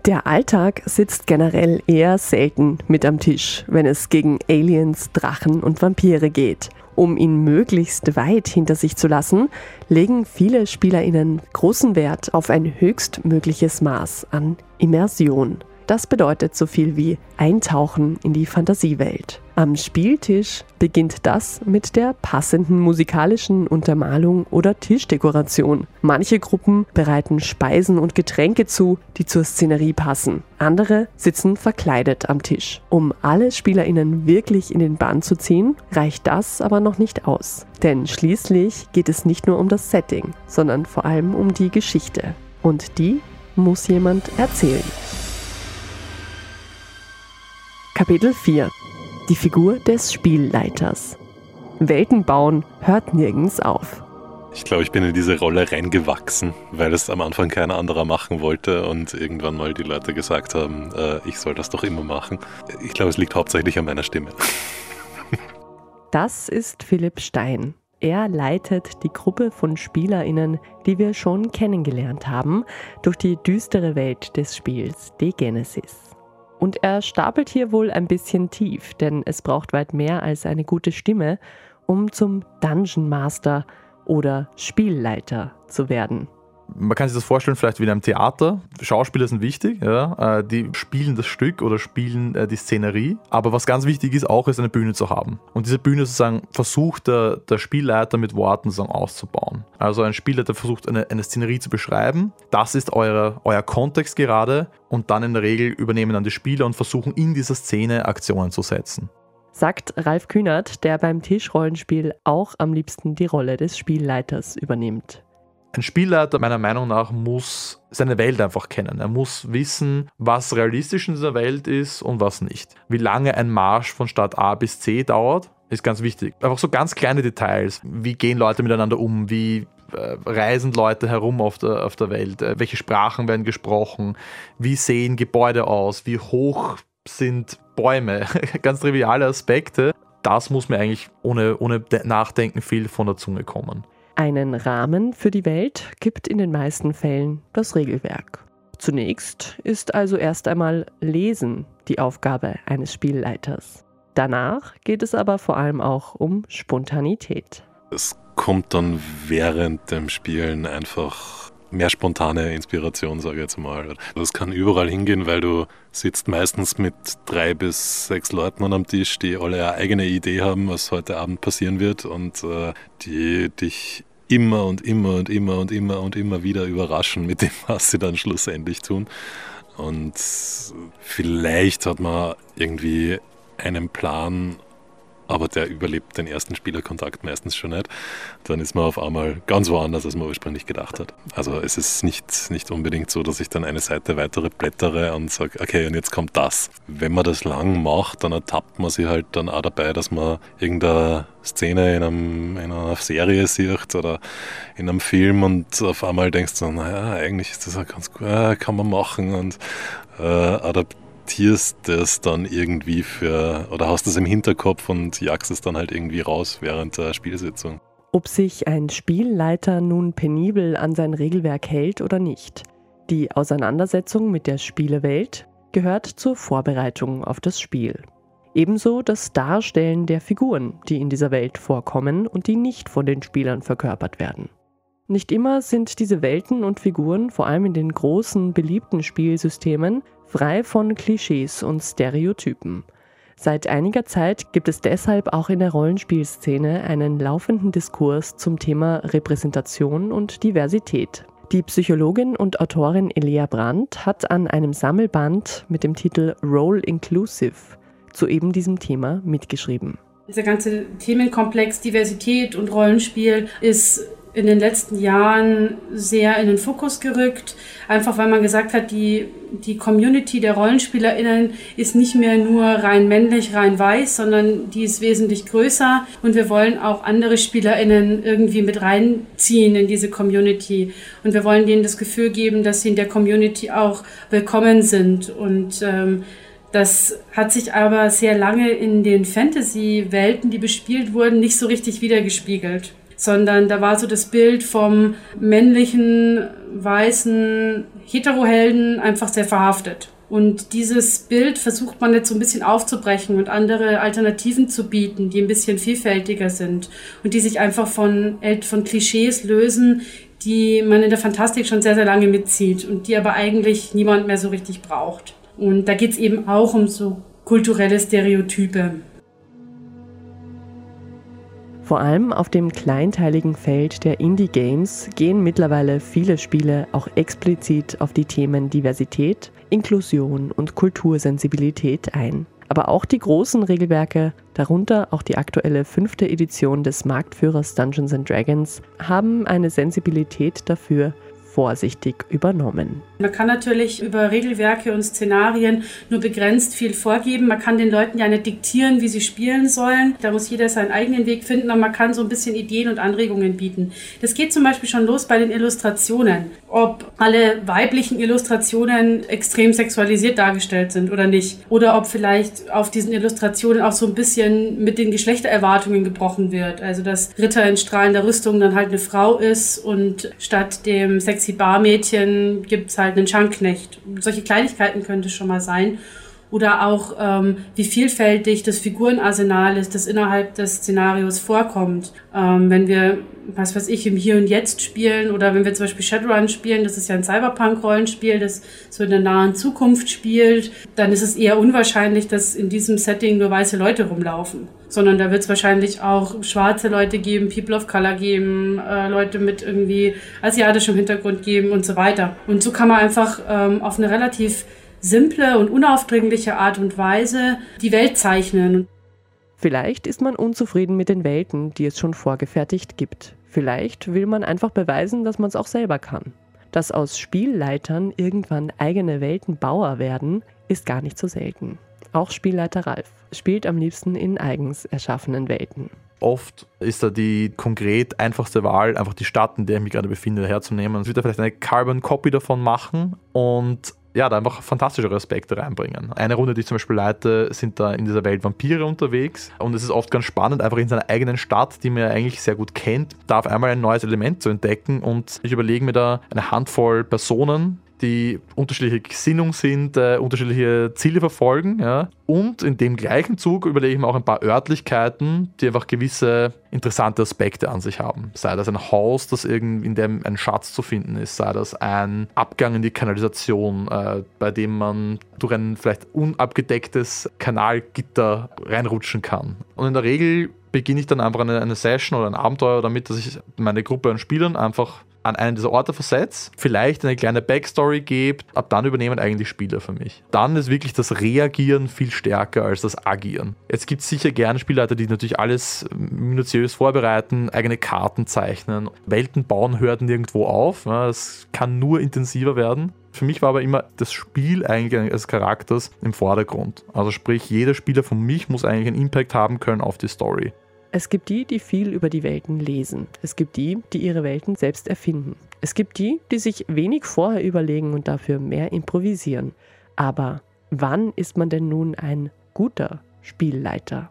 Der Alltag sitzt generell eher selten mit am Tisch, wenn es gegen Aliens, Drachen und Vampire geht. Um ihn möglichst weit hinter sich zu lassen, legen viele Spielerinnen großen Wert auf ein höchstmögliches Maß an Immersion. Das bedeutet so viel wie Eintauchen in die Fantasiewelt. Am Spieltisch beginnt das mit der passenden musikalischen Untermalung oder Tischdekoration. Manche Gruppen bereiten Speisen und Getränke zu, die zur Szenerie passen. Andere sitzen verkleidet am Tisch. Um alle Spielerinnen wirklich in den Bann zu ziehen, reicht das aber noch nicht aus. Denn schließlich geht es nicht nur um das Setting, sondern vor allem um die Geschichte. Und die muss jemand erzählen. Kapitel 4 Die Figur des Spielleiters. Welten bauen hört nirgends auf. Ich glaube, ich bin in diese Rolle reingewachsen, weil es am Anfang keiner anderer machen wollte und irgendwann mal die Leute gesagt haben, äh, ich soll das doch immer machen. Ich glaube, es liegt hauptsächlich an meiner Stimme. Das ist Philipp Stein. Er leitet die Gruppe von SpielerInnen, die wir schon kennengelernt haben, durch die düstere Welt des Spiels The Genesis. Und er stapelt hier wohl ein bisschen tief, denn es braucht weit mehr als eine gute Stimme, um zum Dungeon Master oder Spielleiter zu werden man kann sich das vorstellen, vielleicht wie in einem Theater. Schauspieler sind wichtig, ja? Äh, die spielen das Stück oder spielen äh, die Szenerie. Aber was ganz wichtig ist, auch ist eine Bühne zu haben. Und diese Bühne sozusagen versucht der, der Spielleiter mit Worten sozusagen auszubauen. Also ein Spielleiter versucht eine, eine Szenerie zu beschreiben. Das ist eure, euer Kontext gerade. Und dann in der Regel übernehmen dann die Spieler und versuchen in dieser Szene Aktionen zu setzen sagt Ralf Kühnert, der beim Tischrollenspiel auch am liebsten die Rolle des Spielleiters übernimmt. Ein Spielleiter meiner Meinung nach muss seine Welt einfach kennen. Er muss wissen, was realistisch in dieser Welt ist und was nicht. Wie lange ein Marsch von Stadt A bis C dauert, ist ganz wichtig. Einfach so ganz kleine Details. Wie gehen Leute miteinander um? Wie äh, reisen Leute herum auf der, auf der Welt? Äh, welche Sprachen werden gesprochen? Wie sehen Gebäude aus? Wie hoch sind Bäume? ganz triviale Aspekte. Das muss mir eigentlich ohne, ohne Nachdenken viel von der Zunge kommen. Einen Rahmen für die Welt gibt in den meisten Fällen das Regelwerk. Zunächst ist also erst einmal Lesen die Aufgabe eines Spielleiters. Danach geht es aber vor allem auch um Spontanität. Es kommt dann während dem Spielen einfach mehr spontane Inspiration, sage ich jetzt mal. Das kann überall hingehen, weil du sitzt meistens mit drei bis sechs Leuten am Tisch, die alle eine eigene Idee haben, was heute Abend passieren wird und äh, die dich immer und immer und immer und immer und immer wieder überraschen mit dem, was sie dann schlussendlich tun. Und vielleicht hat man irgendwie einen Plan aber der überlebt den ersten Spielerkontakt meistens schon nicht. Dann ist man auf einmal ganz woanders, als man ursprünglich gedacht hat. Also es ist nicht, nicht unbedingt so, dass ich dann eine Seite weitere blättere und sage, okay, und jetzt kommt das. Wenn man das lang macht, dann ertappt man sich halt dann auch dabei, dass man irgendeine Szene in, einem, in einer Serie sieht oder in einem Film und auf einmal denkst du, naja, eigentlich ist das ja ganz gut, kann man machen und äh, adaptieren adaptierst das dann irgendwie für, oder hast es im Hinterkopf und jagst es dann halt irgendwie raus während der Spielsitzung. Ob sich ein Spielleiter nun penibel an sein Regelwerk hält oder nicht. Die Auseinandersetzung mit der Spielewelt gehört zur Vorbereitung auf das Spiel. Ebenso das Darstellen der Figuren, die in dieser Welt vorkommen und die nicht von den Spielern verkörpert werden. Nicht immer sind diese Welten und Figuren, vor allem in den großen, beliebten Spielsystemen, frei von Klischees und Stereotypen. Seit einiger Zeit gibt es deshalb auch in der Rollenspielszene einen laufenden Diskurs zum Thema Repräsentation und Diversität. Die Psychologin und Autorin Elia Brandt hat an einem Sammelband mit dem Titel Role Inclusive zu eben diesem Thema mitgeschrieben. Dieser ganze Themenkomplex Diversität und Rollenspiel ist in den letzten Jahren sehr in den Fokus gerückt, einfach weil man gesagt hat, die, die Community der RollenspielerInnen ist nicht mehr nur rein männlich, rein weiß, sondern die ist wesentlich größer. Und wir wollen auch andere SpielerInnen irgendwie mit reinziehen in diese Community. Und wir wollen denen das Gefühl geben, dass sie in der Community auch willkommen sind. Und ähm, das hat sich aber sehr lange in den Fantasy-Welten, die bespielt wurden, nicht so richtig wiedergespiegelt sondern da war so das Bild vom männlichen, weißen Heterohelden einfach sehr verhaftet. Und dieses Bild versucht man jetzt so ein bisschen aufzubrechen und andere Alternativen zu bieten, die ein bisschen vielfältiger sind und die sich einfach von, von Klischees lösen, die man in der Fantastik schon sehr, sehr lange mitzieht und die aber eigentlich niemand mehr so richtig braucht. Und da geht es eben auch um so kulturelle Stereotype. Vor allem auf dem kleinteiligen Feld der Indie-Games gehen mittlerweile viele Spiele auch explizit auf die Themen Diversität, Inklusion und Kultursensibilität ein. Aber auch die großen Regelwerke, darunter auch die aktuelle fünfte Edition des Marktführers Dungeons Dragons, haben eine Sensibilität dafür, vorsichtig übernommen. Man kann natürlich über Regelwerke und Szenarien nur begrenzt viel vorgeben. Man kann den Leuten ja nicht diktieren, wie sie spielen sollen. Da muss jeder seinen eigenen Weg finden, aber man kann so ein bisschen Ideen und Anregungen bieten. Das geht zum Beispiel schon los bei den Illustrationen. Ob alle weiblichen Illustrationen extrem sexualisiert dargestellt sind oder nicht. Oder ob vielleicht auf diesen Illustrationen auch so ein bisschen mit den Geschlechtererwartungen gebrochen wird. Also dass Ritter in strahlender Rüstung dann halt eine Frau ist und statt dem sexy Barmädchen gibt es halt einen Schankknecht. Solche Kleinigkeiten könnte schon mal sein. Oder auch, ähm, wie vielfältig das Figurenarsenal ist, das innerhalb des Szenarios vorkommt. Ähm, wenn wir, was weiß ich, im Hier und Jetzt spielen oder wenn wir zum Beispiel Shadowrun spielen, das ist ja ein Cyberpunk-Rollenspiel, das so in der nahen Zukunft spielt, dann ist es eher unwahrscheinlich, dass in diesem Setting nur weiße Leute rumlaufen. Sondern da wird es wahrscheinlich auch schwarze Leute geben, People of Color geben, äh, Leute mit irgendwie asiatischem Hintergrund geben und so weiter. Und so kann man einfach ähm, auf eine relativ simple und unaufdringliche Art und Weise die Welt zeichnen. Vielleicht ist man unzufrieden mit den Welten, die es schon vorgefertigt gibt. Vielleicht will man einfach beweisen, dass man es auch selber kann. Dass aus Spielleitern irgendwann eigene Weltenbauer werden, ist gar nicht so selten. Auch Spielleiter Ralf spielt am liebsten in eigens erschaffenen Welten. Oft ist da die konkret einfachste Wahl, einfach die Stadt, in der ich mich gerade befinde, herzunehmen. Es wird da vielleicht eine Carbon Copy davon machen und ja, da einfach fantastischere Aspekte reinbringen. Eine Runde, die ich zum Beispiel leite, sind da in dieser Welt Vampire unterwegs und es ist oft ganz spannend, einfach in seiner eigenen Stadt, die man ja eigentlich sehr gut kennt, da auf einmal ein neues Element zu entdecken und ich überlege mir da eine Handvoll Personen, die unterschiedliche Gesinnung sind, äh, unterschiedliche Ziele verfolgen. Ja. Und in dem gleichen Zug überlege ich mir auch ein paar Örtlichkeiten, die einfach gewisse interessante Aspekte an sich haben. Sei das ein Haus, das irgend, in dem ein Schatz zu finden ist, sei das ein Abgang in die Kanalisation, äh, bei dem man durch ein vielleicht unabgedecktes Kanalgitter reinrutschen kann. Und in der Regel beginne ich dann einfach eine, eine Session oder ein Abenteuer damit, dass ich meine Gruppe an Spielern einfach an einen dieser Orte versetze, vielleicht eine kleine Backstory gebe, ab dann übernehmen eigentlich Spieler für mich. Dann ist wirklich das Reagieren viel stärker als das Agieren. Jetzt gibt es sicher gerne Spielleiter, die natürlich alles minutiös vorbereiten, eigene Karten zeichnen, Welten bauen hört nirgendwo auf. Es kann nur intensiver werden. Für mich war aber immer das Spiel eigentlich als Charakters im Vordergrund. Also sprich, jeder Spieler von mich muss eigentlich einen Impact haben können auf die Story. Es gibt die, die viel über die Welten lesen. Es gibt die, die ihre Welten selbst erfinden. Es gibt die, die sich wenig vorher überlegen und dafür mehr improvisieren. Aber wann ist man denn nun ein guter Spielleiter?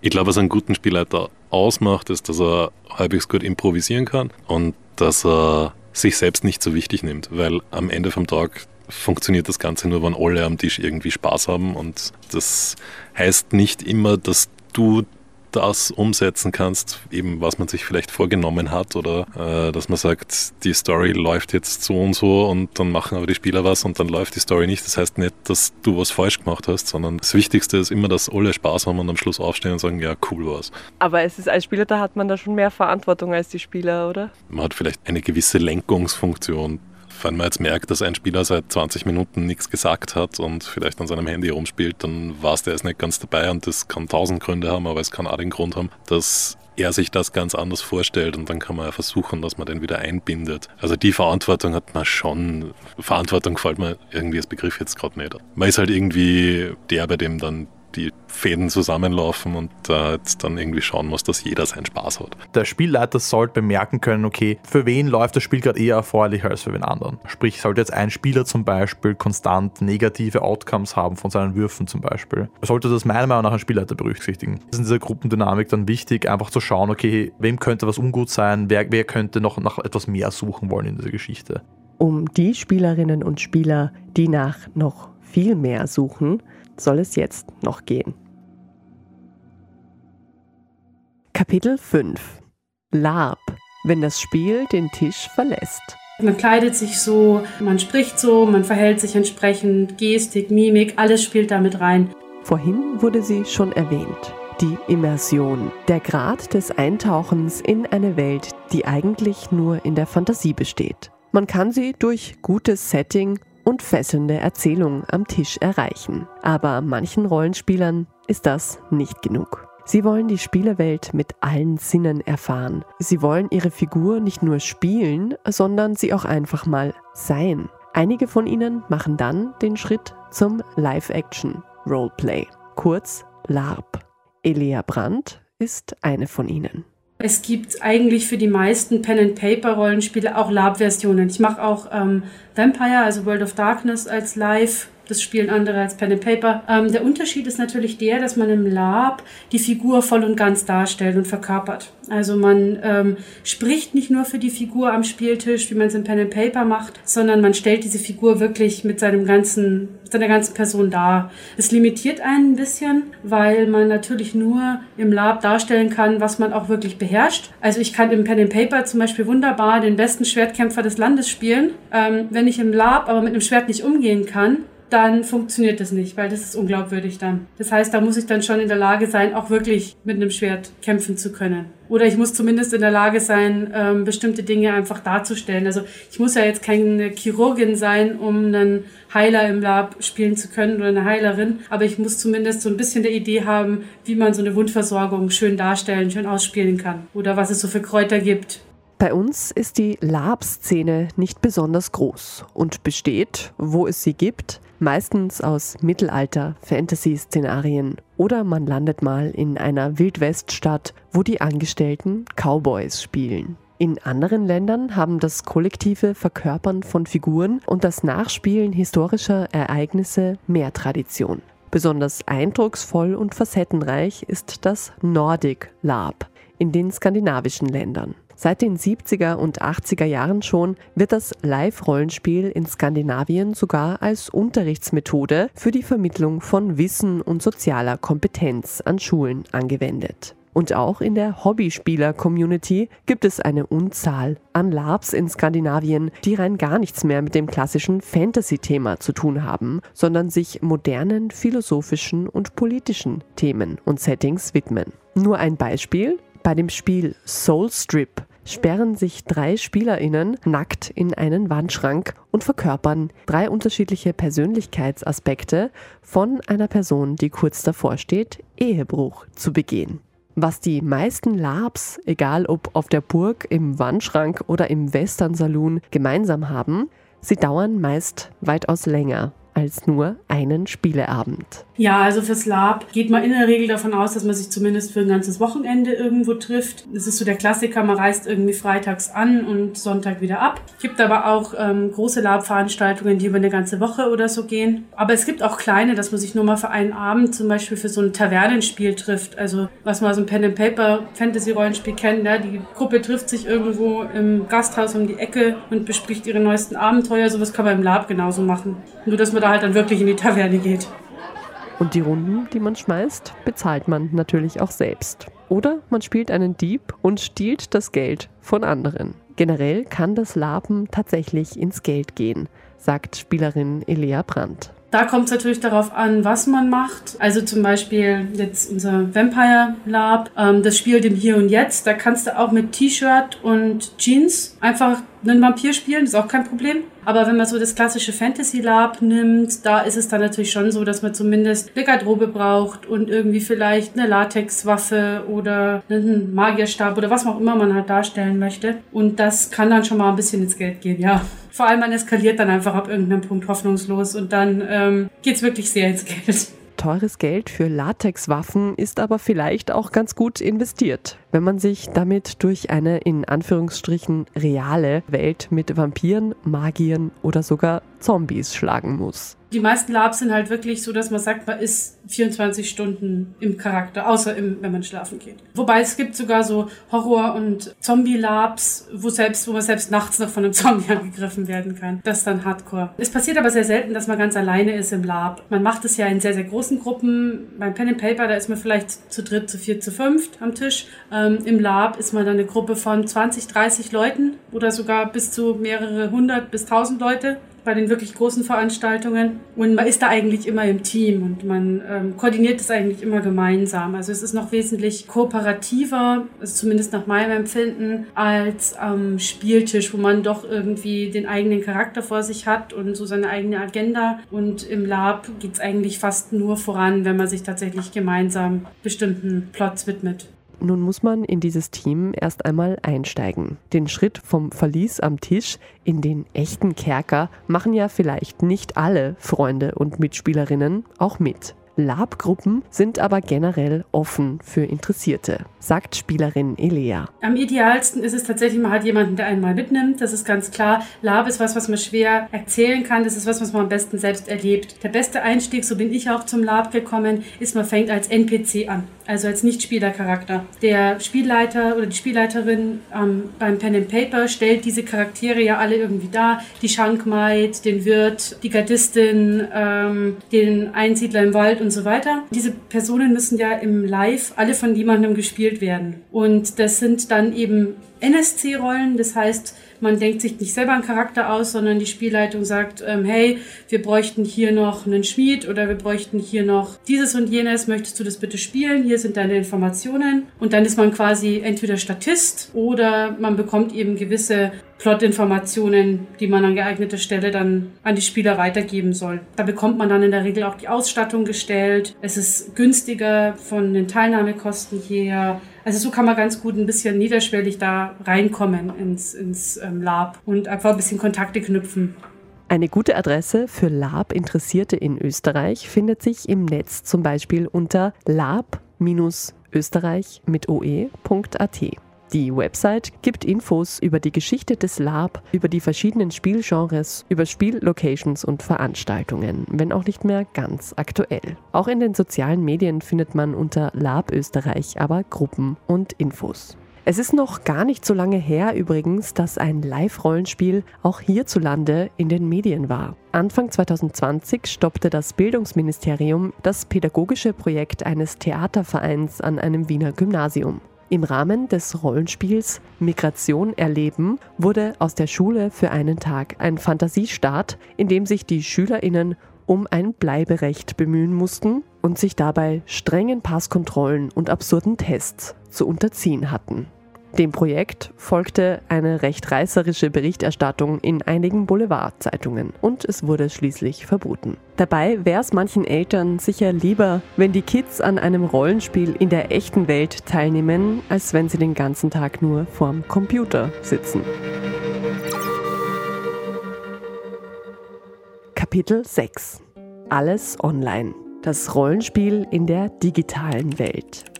Ich glaube, was einen guten Spielleiter ausmacht, ist, dass er halbwegs gut improvisieren kann und dass er sich selbst nicht so wichtig nimmt, weil am Ende vom Tag funktioniert das Ganze nur, wenn alle am Tisch irgendwie Spaß haben und das heißt nicht immer, dass du das umsetzen kannst, eben was man sich vielleicht vorgenommen hat oder äh, dass man sagt, die Story läuft jetzt so und so und dann machen aber die Spieler was und dann läuft die Story nicht. Das heißt nicht, dass du was falsch gemacht hast, sondern das Wichtigste ist immer, dass alle Spaß haben und am Schluss aufstehen und sagen, ja, cool war's. Aber es ist als Spieler, da hat man da schon mehr Verantwortung als die Spieler, oder? Man hat vielleicht eine gewisse Lenkungsfunktion wenn man jetzt merkt, dass ein Spieler seit 20 Minuten nichts gesagt hat und vielleicht an seinem Handy rumspielt, dann weiß der ist nicht ganz dabei und das kann tausend Gründe haben, aber es kann auch den Grund haben, dass er sich das ganz anders vorstellt und dann kann man ja versuchen, dass man den wieder einbindet. Also die Verantwortung hat man schon. Verantwortung gefällt mir irgendwie das Begriff jetzt gerade nicht. Man ist halt irgendwie der, bei dem dann die Fäden zusammenlaufen und äh, jetzt dann irgendwie schauen muss, dass jeder seinen Spaß hat. Der Spielleiter sollte bemerken können, okay, für wen läuft das Spiel gerade eher erfreulicher als für wen anderen. Sprich, sollte jetzt ein Spieler zum Beispiel konstant negative Outcomes haben von seinen Würfen zum Beispiel, sollte das meiner Meinung nach ein Spielleiter berücksichtigen. Das ist in dieser Gruppendynamik dann wichtig, einfach zu schauen, okay, wem könnte was ungut sein, wer, wer könnte noch nach etwas mehr suchen wollen in dieser Geschichte. Um die Spielerinnen und Spieler, die nach noch viel mehr suchen, soll es jetzt noch gehen. Kapitel 5 Lab, wenn das Spiel den Tisch verlässt. Man kleidet sich so, man spricht so, man verhält sich entsprechend, Gestik, Mimik, alles spielt damit rein. Vorhin wurde sie schon erwähnt. Die Immersion, der Grad des Eintauchens in eine Welt, die eigentlich nur in der Fantasie besteht. Man kann sie durch gutes Setting und fesselnde Erzählung am Tisch erreichen. Aber manchen Rollenspielern ist das nicht genug. Sie wollen die Spielewelt mit allen Sinnen erfahren. Sie wollen ihre Figur nicht nur spielen, sondern sie auch einfach mal sein. Einige von ihnen machen dann den Schritt zum Live-Action-Roleplay, kurz LARP. Elia Brandt ist eine von ihnen. Es gibt eigentlich für die meisten Pen-and-Paper-Rollenspiele auch LARP-Versionen. Ich mache auch ähm, Vampire, also World of Darkness als Live das spielen andere als Pen and Paper. Ähm, der Unterschied ist natürlich der, dass man im Lab die Figur voll und ganz darstellt und verkörpert. Also man ähm, spricht nicht nur für die Figur am Spieltisch, wie man es in Pen and Paper macht, sondern man stellt diese Figur wirklich mit seinem ganzen, seiner ganzen Person dar. Es limitiert einen ein bisschen, weil man natürlich nur im Lab darstellen kann, was man auch wirklich beherrscht. Also ich kann im Pen and Paper zum Beispiel wunderbar den besten Schwertkämpfer des Landes spielen. Ähm, wenn ich im Lab aber mit einem Schwert nicht umgehen kann, dann funktioniert das nicht, weil das ist unglaubwürdig dann. Das heißt, da muss ich dann schon in der Lage sein, auch wirklich mit einem Schwert kämpfen zu können. Oder ich muss zumindest in der Lage sein, ähm, bestimmte Dinge einfach darzustellen. Also ich muss ja jetzt keine Chirurgin sein, um einen Heiler im Lab spielen zu können oder eine Heilerin, aber ich muss zumindest so ein bisschen der Idee haben, wie man so eine Wundversorgung schön darstellen, schön ausspielen kann. Oder was es so für Kräuter gibt, bei uns ist die Lab-Szene nicht besonders groß und besteht, wo es sie gibt, meistens aus Mittelalter-Fantasy-Szenarien oder man landet mal in einer Wildweststadt, wo die Angestellten Cowboys spielen. In anderen Ländern haben das kollektive Verkörpern von Figuren und das Nachspielen historischer Ereignisse mehr Tradition. Besonders eindrucksvoll und facettenreich ist das Nordic Lab in den skandinavischen Ländern. Seit den 70er und 80er Jahren schon wird das Live-Rollenspiel in Skandinavien sogar als Unterrichtsmethode für die Vermittlung von Wissen und sozialer Kompetenz an Schulen angewendet. Und auch in der Hobbyspieler-Community gibt es eine Unzahl an LARPs in Skandinavien, die rein gar nichts mehr mit dem klassischen Fantasy-Thema zu tun haben, sondern sich modernen philosophischen und politischen Themen und Settings widmen. Nur ein Beispiel. Bei dem Spiel Soul Strip sperren sich drei SpielerInnen nackt in einen Wandschrank und verkörpern drei unterschiedliche Persönlichkeitsaspekte von einer Person, die kurz davor steht, Ehebruch zu begehen. Was die meisten Labs, egal ob auf der Burg, im Wandschrank oder im Western Saloon, gemeinsam haben, sie dauern meist weitaus länger als nur einen Spieleabend. Ja, also fürs Lab geht man in der Regel davon aus, dass man sich zumindest für ein ganzes Wochenende irgendwo trifft. Das ist so der Klassiker, man reist irgendwie freitags an und Sonntag wieder ab. Es gibt aber auch ähm, große Lab-Veranstaltungen, die über eine ganze Woche oder so gehen. Aber es gibt auch kleine, dass man sich nur mal für einen Abend zum Beispiel für so ein Tavernenspiel trifft. Also was man so ein Pen-and-Paper-Fantasy-Rollenspiel kennt. Ja? Die Gruppe trifft sich irgendwo im Gasthaus um die Ecke und bespricht ihre neuesten Abenteuer. Sowas kann man im Lab genauso machen. Nur, dass man da halt dann wirklich in die Taverne geht. Und die Runden, die man schmeißt, bezahlt man natürlich auch selbst. Oder man spielt einen Dieb und stiehlt das Geld von anderen. Generell kann das Laben tatsächlich ins Geld gehen, sagt Spielerin Elia Brandt. Da kommt es natürlich darauf an, was man macht. Also zum Beispiel jetzt unser Vampire Lab, ähm, das spielt im Hier und Jetzt. Da kannst du auch mit T-Shirt und Jeans einfach einen Vampir spielen, ist auch kein Problem. Aber wenn man so das klassische Fantasy Lab nimmt, da ist es dann natürlich schon so, dass man zumindest eine Garderobe braucht und irgendwie vielleicht eine Latexwaffe oder einen Magierstab oder was auch immer man halt darstellen möchte. Und das kann dann schon mal ein bisschen ins Geld gehen, ja. Vor allem man eskaliert dann einfach ab irgendeinem Punkt hoffnungslos und dann ähm, es wirklich sehr ins Geld. Teures Geld für Latexwaffen ist aber vielleicht auch ganz gut investiert, wenn man sich damit durch eine in Anführungsstrichen reale Welt mit Vampiren, Magiern oder sogar Zombies schlagen muss. Die meisten Labs sind halt wirklich so, dass man sagt, man ist 24 Stunden im Charakter, außer im, wenn man schlafen geht. Wobei es gibt sogar so Horror- und Zombie-Labs, wo, wo man selbst nachts noch von einem Zombie angegriffen werden kann. Das ist dann Hardcore. Es passiert aber sehr selten, dass man ganz alleine ist im Lab. Man macht es ja in sehr, sehr großen Gruppen. Beim Pen and Paper, da ist man vielleicht zu dritt, zu vier, zu fünft am Tisch. Ähm, Im Lab ist man dann eine Gruppe von 20, 30 Leuten oder sogar bis zu mehrere hundert bis tausend Leute bei den wirklich großen Veranstaltungen. Und man ist da eigentlich immer im Team und man ähm, koordiniert es eigentlich immer gemeinsam. Also es ist noch wesentlich kooperativer, also zumindest nach meinem Empfinden, als am Spieltisch, wo man doch irgendwie den eigenen Charakter vor sich hat und so seine eigene Agenda. Und im Lab geht es eigentlich fast nur voran, wenn man sich tatsächlich gemeinsam bestimmten Plots widmet. Nun muss man in dieses Team erst einmal einsteigen. Den Schritt vom Verlies am Tisch in den echten Kerker machen ja vielleicht nicht alle Freunde und Mitspielerinnen auch mit. Lab-Gruppen sind aber generell offen für Interessierte, sagt Spielerin Elea. Am idealsten ist es tatsächlich, man hat jemanden, der einen mal mitnimmt. Das ist ganz klar. Lab ist was, was man schwer erzählen kann. Das ist was, was man am besten selbst erlebt. Der beste Einstieg, so bin ich auch zum Lab gekommen, ist, man fängt als NPC an, also als Nicht-Spieler-Charakter. Der Spielleiter oder die Spielleiterin ähm, beim Pen and Paper stellt diese Charaktere ja alle irgendwie dar. Die Schankmaid, den Wirt, die Gardistin, ähm, den Einsiedler im Wald und so weiter. Diese Personen müssen ja im Live alle von jemandem gespielt werden. Und das sind dann eben NSC-Rollen, das heißt, man denkt sich nicht selber einen Charakter aus, sondern die Spielleitung sagt, ähm, hey, wir bräuchten hier noch einen Schmied oder wir bräuchten hier noch dieses und jenes, möchtest du das bitte spielen? Hier sind deine Informationen. Und dann ist man quasi entweder Statist oder man bekommt eben gewisse Plot-Informationen, die man an geeigneter Stelle dann an die Spieler weitergeben soll. Da bekommt man dann in der Regel auch die Ausstattung gestellt. Es ist günstiger von den Teilnahmekosten her. Also so kann man ganz gut ein bisschen niederschwellig da reinkommen ins, ins ähm, Lab und einfach ein bisschen Kontakte knüpfen. Eine gute Adresse für Lab-Interessierte in Österreich findet sich im Netz zum Beispiel unter lab-österreich mit oe.at. Die Website gibt Infos über die Geschichte des Lab, über die verschiedenen Spielgenres, über Spiellocations und Veranstaltungen, wenn auch nicht mehr ganz aktuell. Auch in den sozialen Medien findet man unter Lab Österreich aber Gruppen und Infos. Es ist noch gar nicht so lange her übrigens, dass ein Live-Rollenspiel auch hierzulande in den Medien war. Anfang 2020 stoppte das Bildungsministerium das pädagogische Projekt eines Theatervereins an einem Wiener Gymnasium. Im Rahmen des Rollenspiels Migration erleben wurde aus der Schule für einen Tag ein Fantasiestart, in dem sich die Schülerinnen um ein Bleiberecht bemühen mussten und sich dabei strengen Passkontrollen und absurden Tests zu unterziehen hatten. Dem Projekt folgte eine recht reißerische Berichterstattung in einigen Boulevardzeitungen und es wurde schließlich verboten. Dabei wäre es manchen Eltern sicher lieber, wenn die Kids an einem Rollenspiel in der echten Welt teilnehmen, als wenn sie den ganzen Tag nur vorm Computer sitzen. Kapitel 6 Alles online. Das Rollenspiel in der digitalen Welt.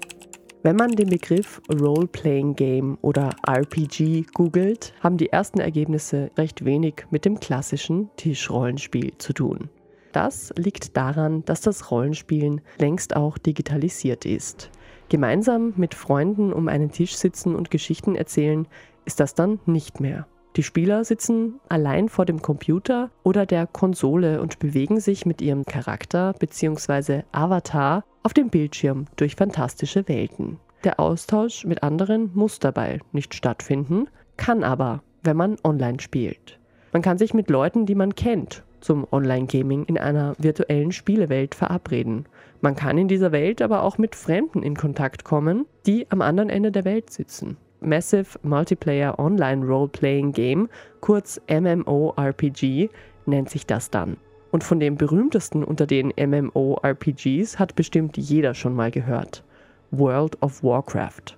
Wenn man den Begriff Role-Playing Game oder RPG googelt, haben die ersten Ergebnisse recht wenig mit dem klassischen Tischrollenspiel zu tun. Das liegt daran, dass das Rollenspielen längst auch digitalisiert ist. Gemeinsam mit Freunden um einen Tisch sitzen und Geschichten erzählen, ist das dann nicht mehr. Die Spieler sitzen allein vor dem Computer oder der Konsole und bewegen sich mit ihrem Charakter bzw. Avatar auf dem Bildschirm durch fantastische Welten. Der Austausch mit anderen muss dabei nicht stattfinden, kann aber, wenn man online spielt. Man kann sich mit Leuten, die man kennt, zum Online-Gaming in einer virtuellen Spielewelt verabreden. Man kann in dieser Welt aber auch mit Fremden in Kontakt kommen, die am anderen Ende der Welt sitzen. Massive Multiplayer Online Role-Playing Game, kurz MMORPG, nennt sich das dann. Und von dem berühmtesten unter den MMORPGs hat bestimmt jeder schon mal gehört. World of Warcraft.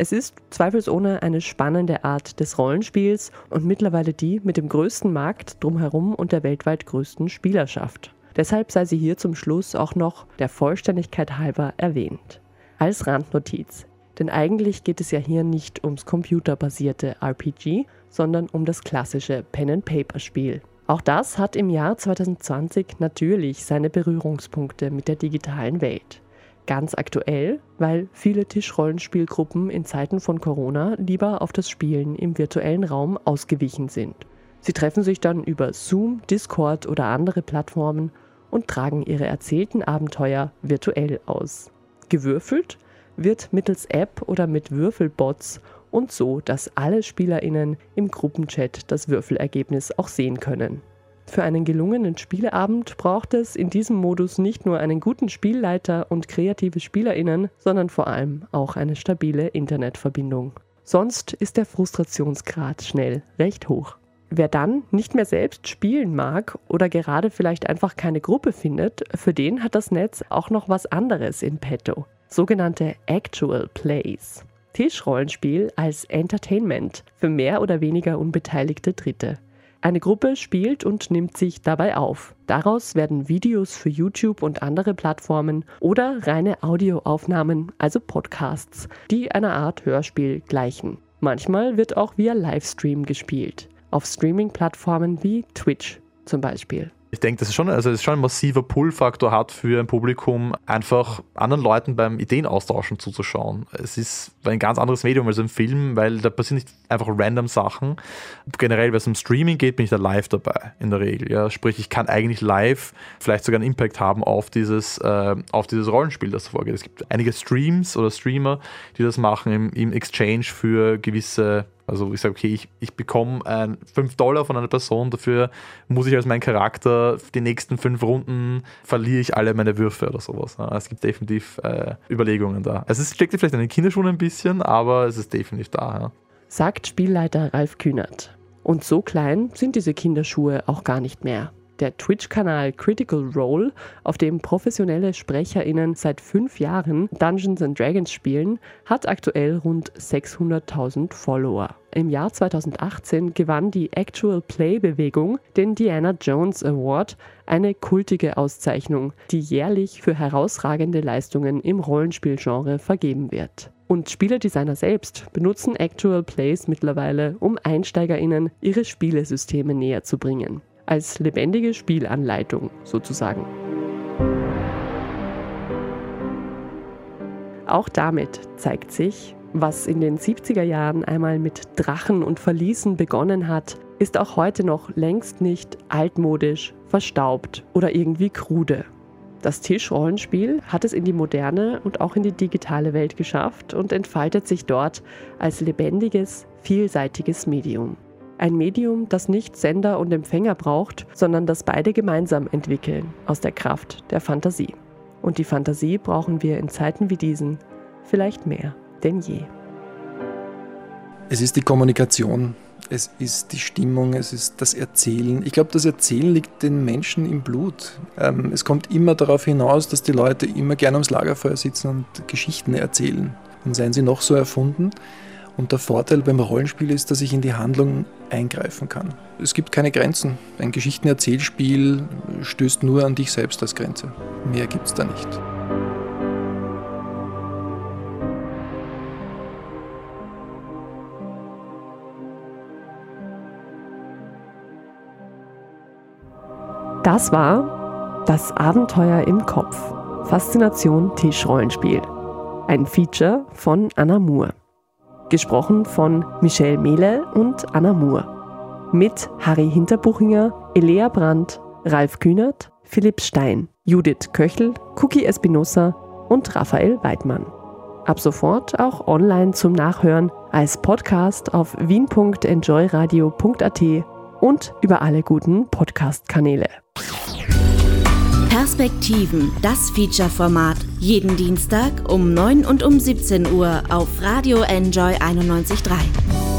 Es ist zweifelsohne eine spannende Art des Rollenspiels und mittlerweile die mit dem größten Markt drumherum und der weltweit größten Spielerschaft. Deshalb sei sie hier zum Schluss auch noch der Vollständigkeit halber erwähnt. Als Randnotiz. Denn eigentlich geht es ja hier nicht ums computerbasierte RPG, sondern um das klassische Pen-and-Paper-Spiel. Auch das hat im Jahr 2020 natürlich seine Berührungspunkte mit der digitalen Welt. Ganz aktuell, weil viele Tischrollenspielgruppen in Zeiten von Corona lieber auf das Spielen im virtuellen Raum ausgewichen sind. Sie treffen sich dann über Zoom, Discord oder andere Plattformen und tragen ihre erzählten Abenteuer virtuell aus. Gewürfelt wird mittels App oder mit Würfelbots und so, dass alle SpielerInnen im Gruppenchat das Würfelergebnis auch sehen können. Für einen gelungenen Spieleabend braucht es in diesem Modus nicht nur einen guten Spielleiter und kreative SpielerInnen, sondern vor allem auch eine stabile Internetverbindung. Sonst ist der Frustrationsgrad schnell recht hoch. Wer dann nicht mehr selbst spielen mag oder gerade vielleicht einfach keine Gruppe findet, für den hat das Netz auch noch was anderes in petto. Sogenannte Actual Plays. Tischrollenspiel als Entertainment für mehr oder weniger unbeteiligte Dritte. Eine Gruppe spielt und nimmt sich dabei auf. Daraus werden Videos für YouTube und andere Plattformen oder reine Audioaufnahmen, also Podcasts, die einer Art Hörspiel gleichen. Manchmal wird auch via Livestream gespielt, auf Streaming-Plattformen wie Twitch zum Beispiel. Ich denke, das ist schon, also das ist schon ein massiver Pull-Faktor hat für ein Publikum, einfach anderen Leuten beim Ideenaustauschen zuzuschauen. Es ist ein ganz anderes Medium als ein Film, weil da passieren nicht einfach random Sachen. Generell, wenn es um Streaming geht, bin ich da live dabei, in der Regel. Ja. Sprich, ich kann eigentlich live vielleicht sogar einen Impact haben auf dieses, äh, auf dieses Rollenspiel, das vorgeht. Es gibt einige Streams oder Streamer, die das machen im, im Exchange für gewisse also ich sage, okay, ich, ich bekomme äh, 5 Dollar von einer Person, dafür muss ich als mein Charakter die nächsten fünf Runden verliere ich alle meine Würfe oder sowas. Ja, es gibt definitiv äh, Überlegungen da. Also es steckt vielleicht in den Kinderschuhen ein bisschen, aber es ist definitiv da. Ja. Sagt Spielleiter Ralf Kühnert. Und so klein sind diese Kinderschuhe auch gar nicht mehr. Der Twitch-Kanal Critical Role, auf dem professionelle SprecherInnen seit fünf Jahren Dungeons Dragons spielen, hat aktuell rund 600.000 Follower. Im Jahr 2018 gewann die Actual Play-Bewegung den Diana Jones Award, eine kultige Auszeichnung, die jährlich für herausragende Leistungen im Rollenspielgenre vergeben wird. Und Spieledesigner selbst benutzen Actual Plays mittlerweile, um EinsteigerInnen ihre Spielesysteme näher zu bringen als lebendige Spielanleitung sozusagen. Auch damit zeigt sich, was in den 70er Jahren einmal mit Drachen und Verließen begonnen hat, ist auch heute noch längst nicht altmodisch, verstaubt oder irgendwie krude. Das Tischrollenspiel hat es in die moderne und auch in die digitale Welt geschafft und entfaltet sich dort als lebendiges, vielseitiges Medium. Ein Medium, das nicht Sender und Empfänger braucht, sondern das beide gemeinsam entwickeln, aus der Kraft der Fantasie. Und die Fantasie brauchen wir in Zeiten wie diesen vielleicht mehr denn je. Es ist die Kommunikation, es ist die Stimmung, es ist das Erzählen. Ich glaube, das Erzählen liegt den Menschen im Blut. Ähm, es kommt immer darauf hinaus, dass die Leute immer gerne ums Lagerfeuer sitzen und Geschichten erzählen. Und seien sie noch so erfunden. Und der Vorteil beim Rollenspiel ist, dass ich in die Handlung eingreifen kann. Es gibt keine Grenzen. Ein Geschichtenerzählspiel stößt nur an dich selbst als Grenze. Mehr gibt es da nicht. Das war das Abenteuer im Kopf. Faszination Tischrollenspiel. Ein Feature von Anna Moore. Gesprochen von Michelle Mehle und Anna Moore. Mit Harry Hinterbuchinger, Elea Brandt, Ralf Kühnert, Philipp Stein, Judith Köchel, Cookie Espinosa und Raphael Weidmann. Ab sofort auch online zum Nachhören als Podcast auf wien.enjoyradio.at und über alle guten Podcast-Kanäle. Perspektiven, das Feature-Format. Jeden Dienstag um 9 und um 17 Uhr auf Radio Enjoy 91.3.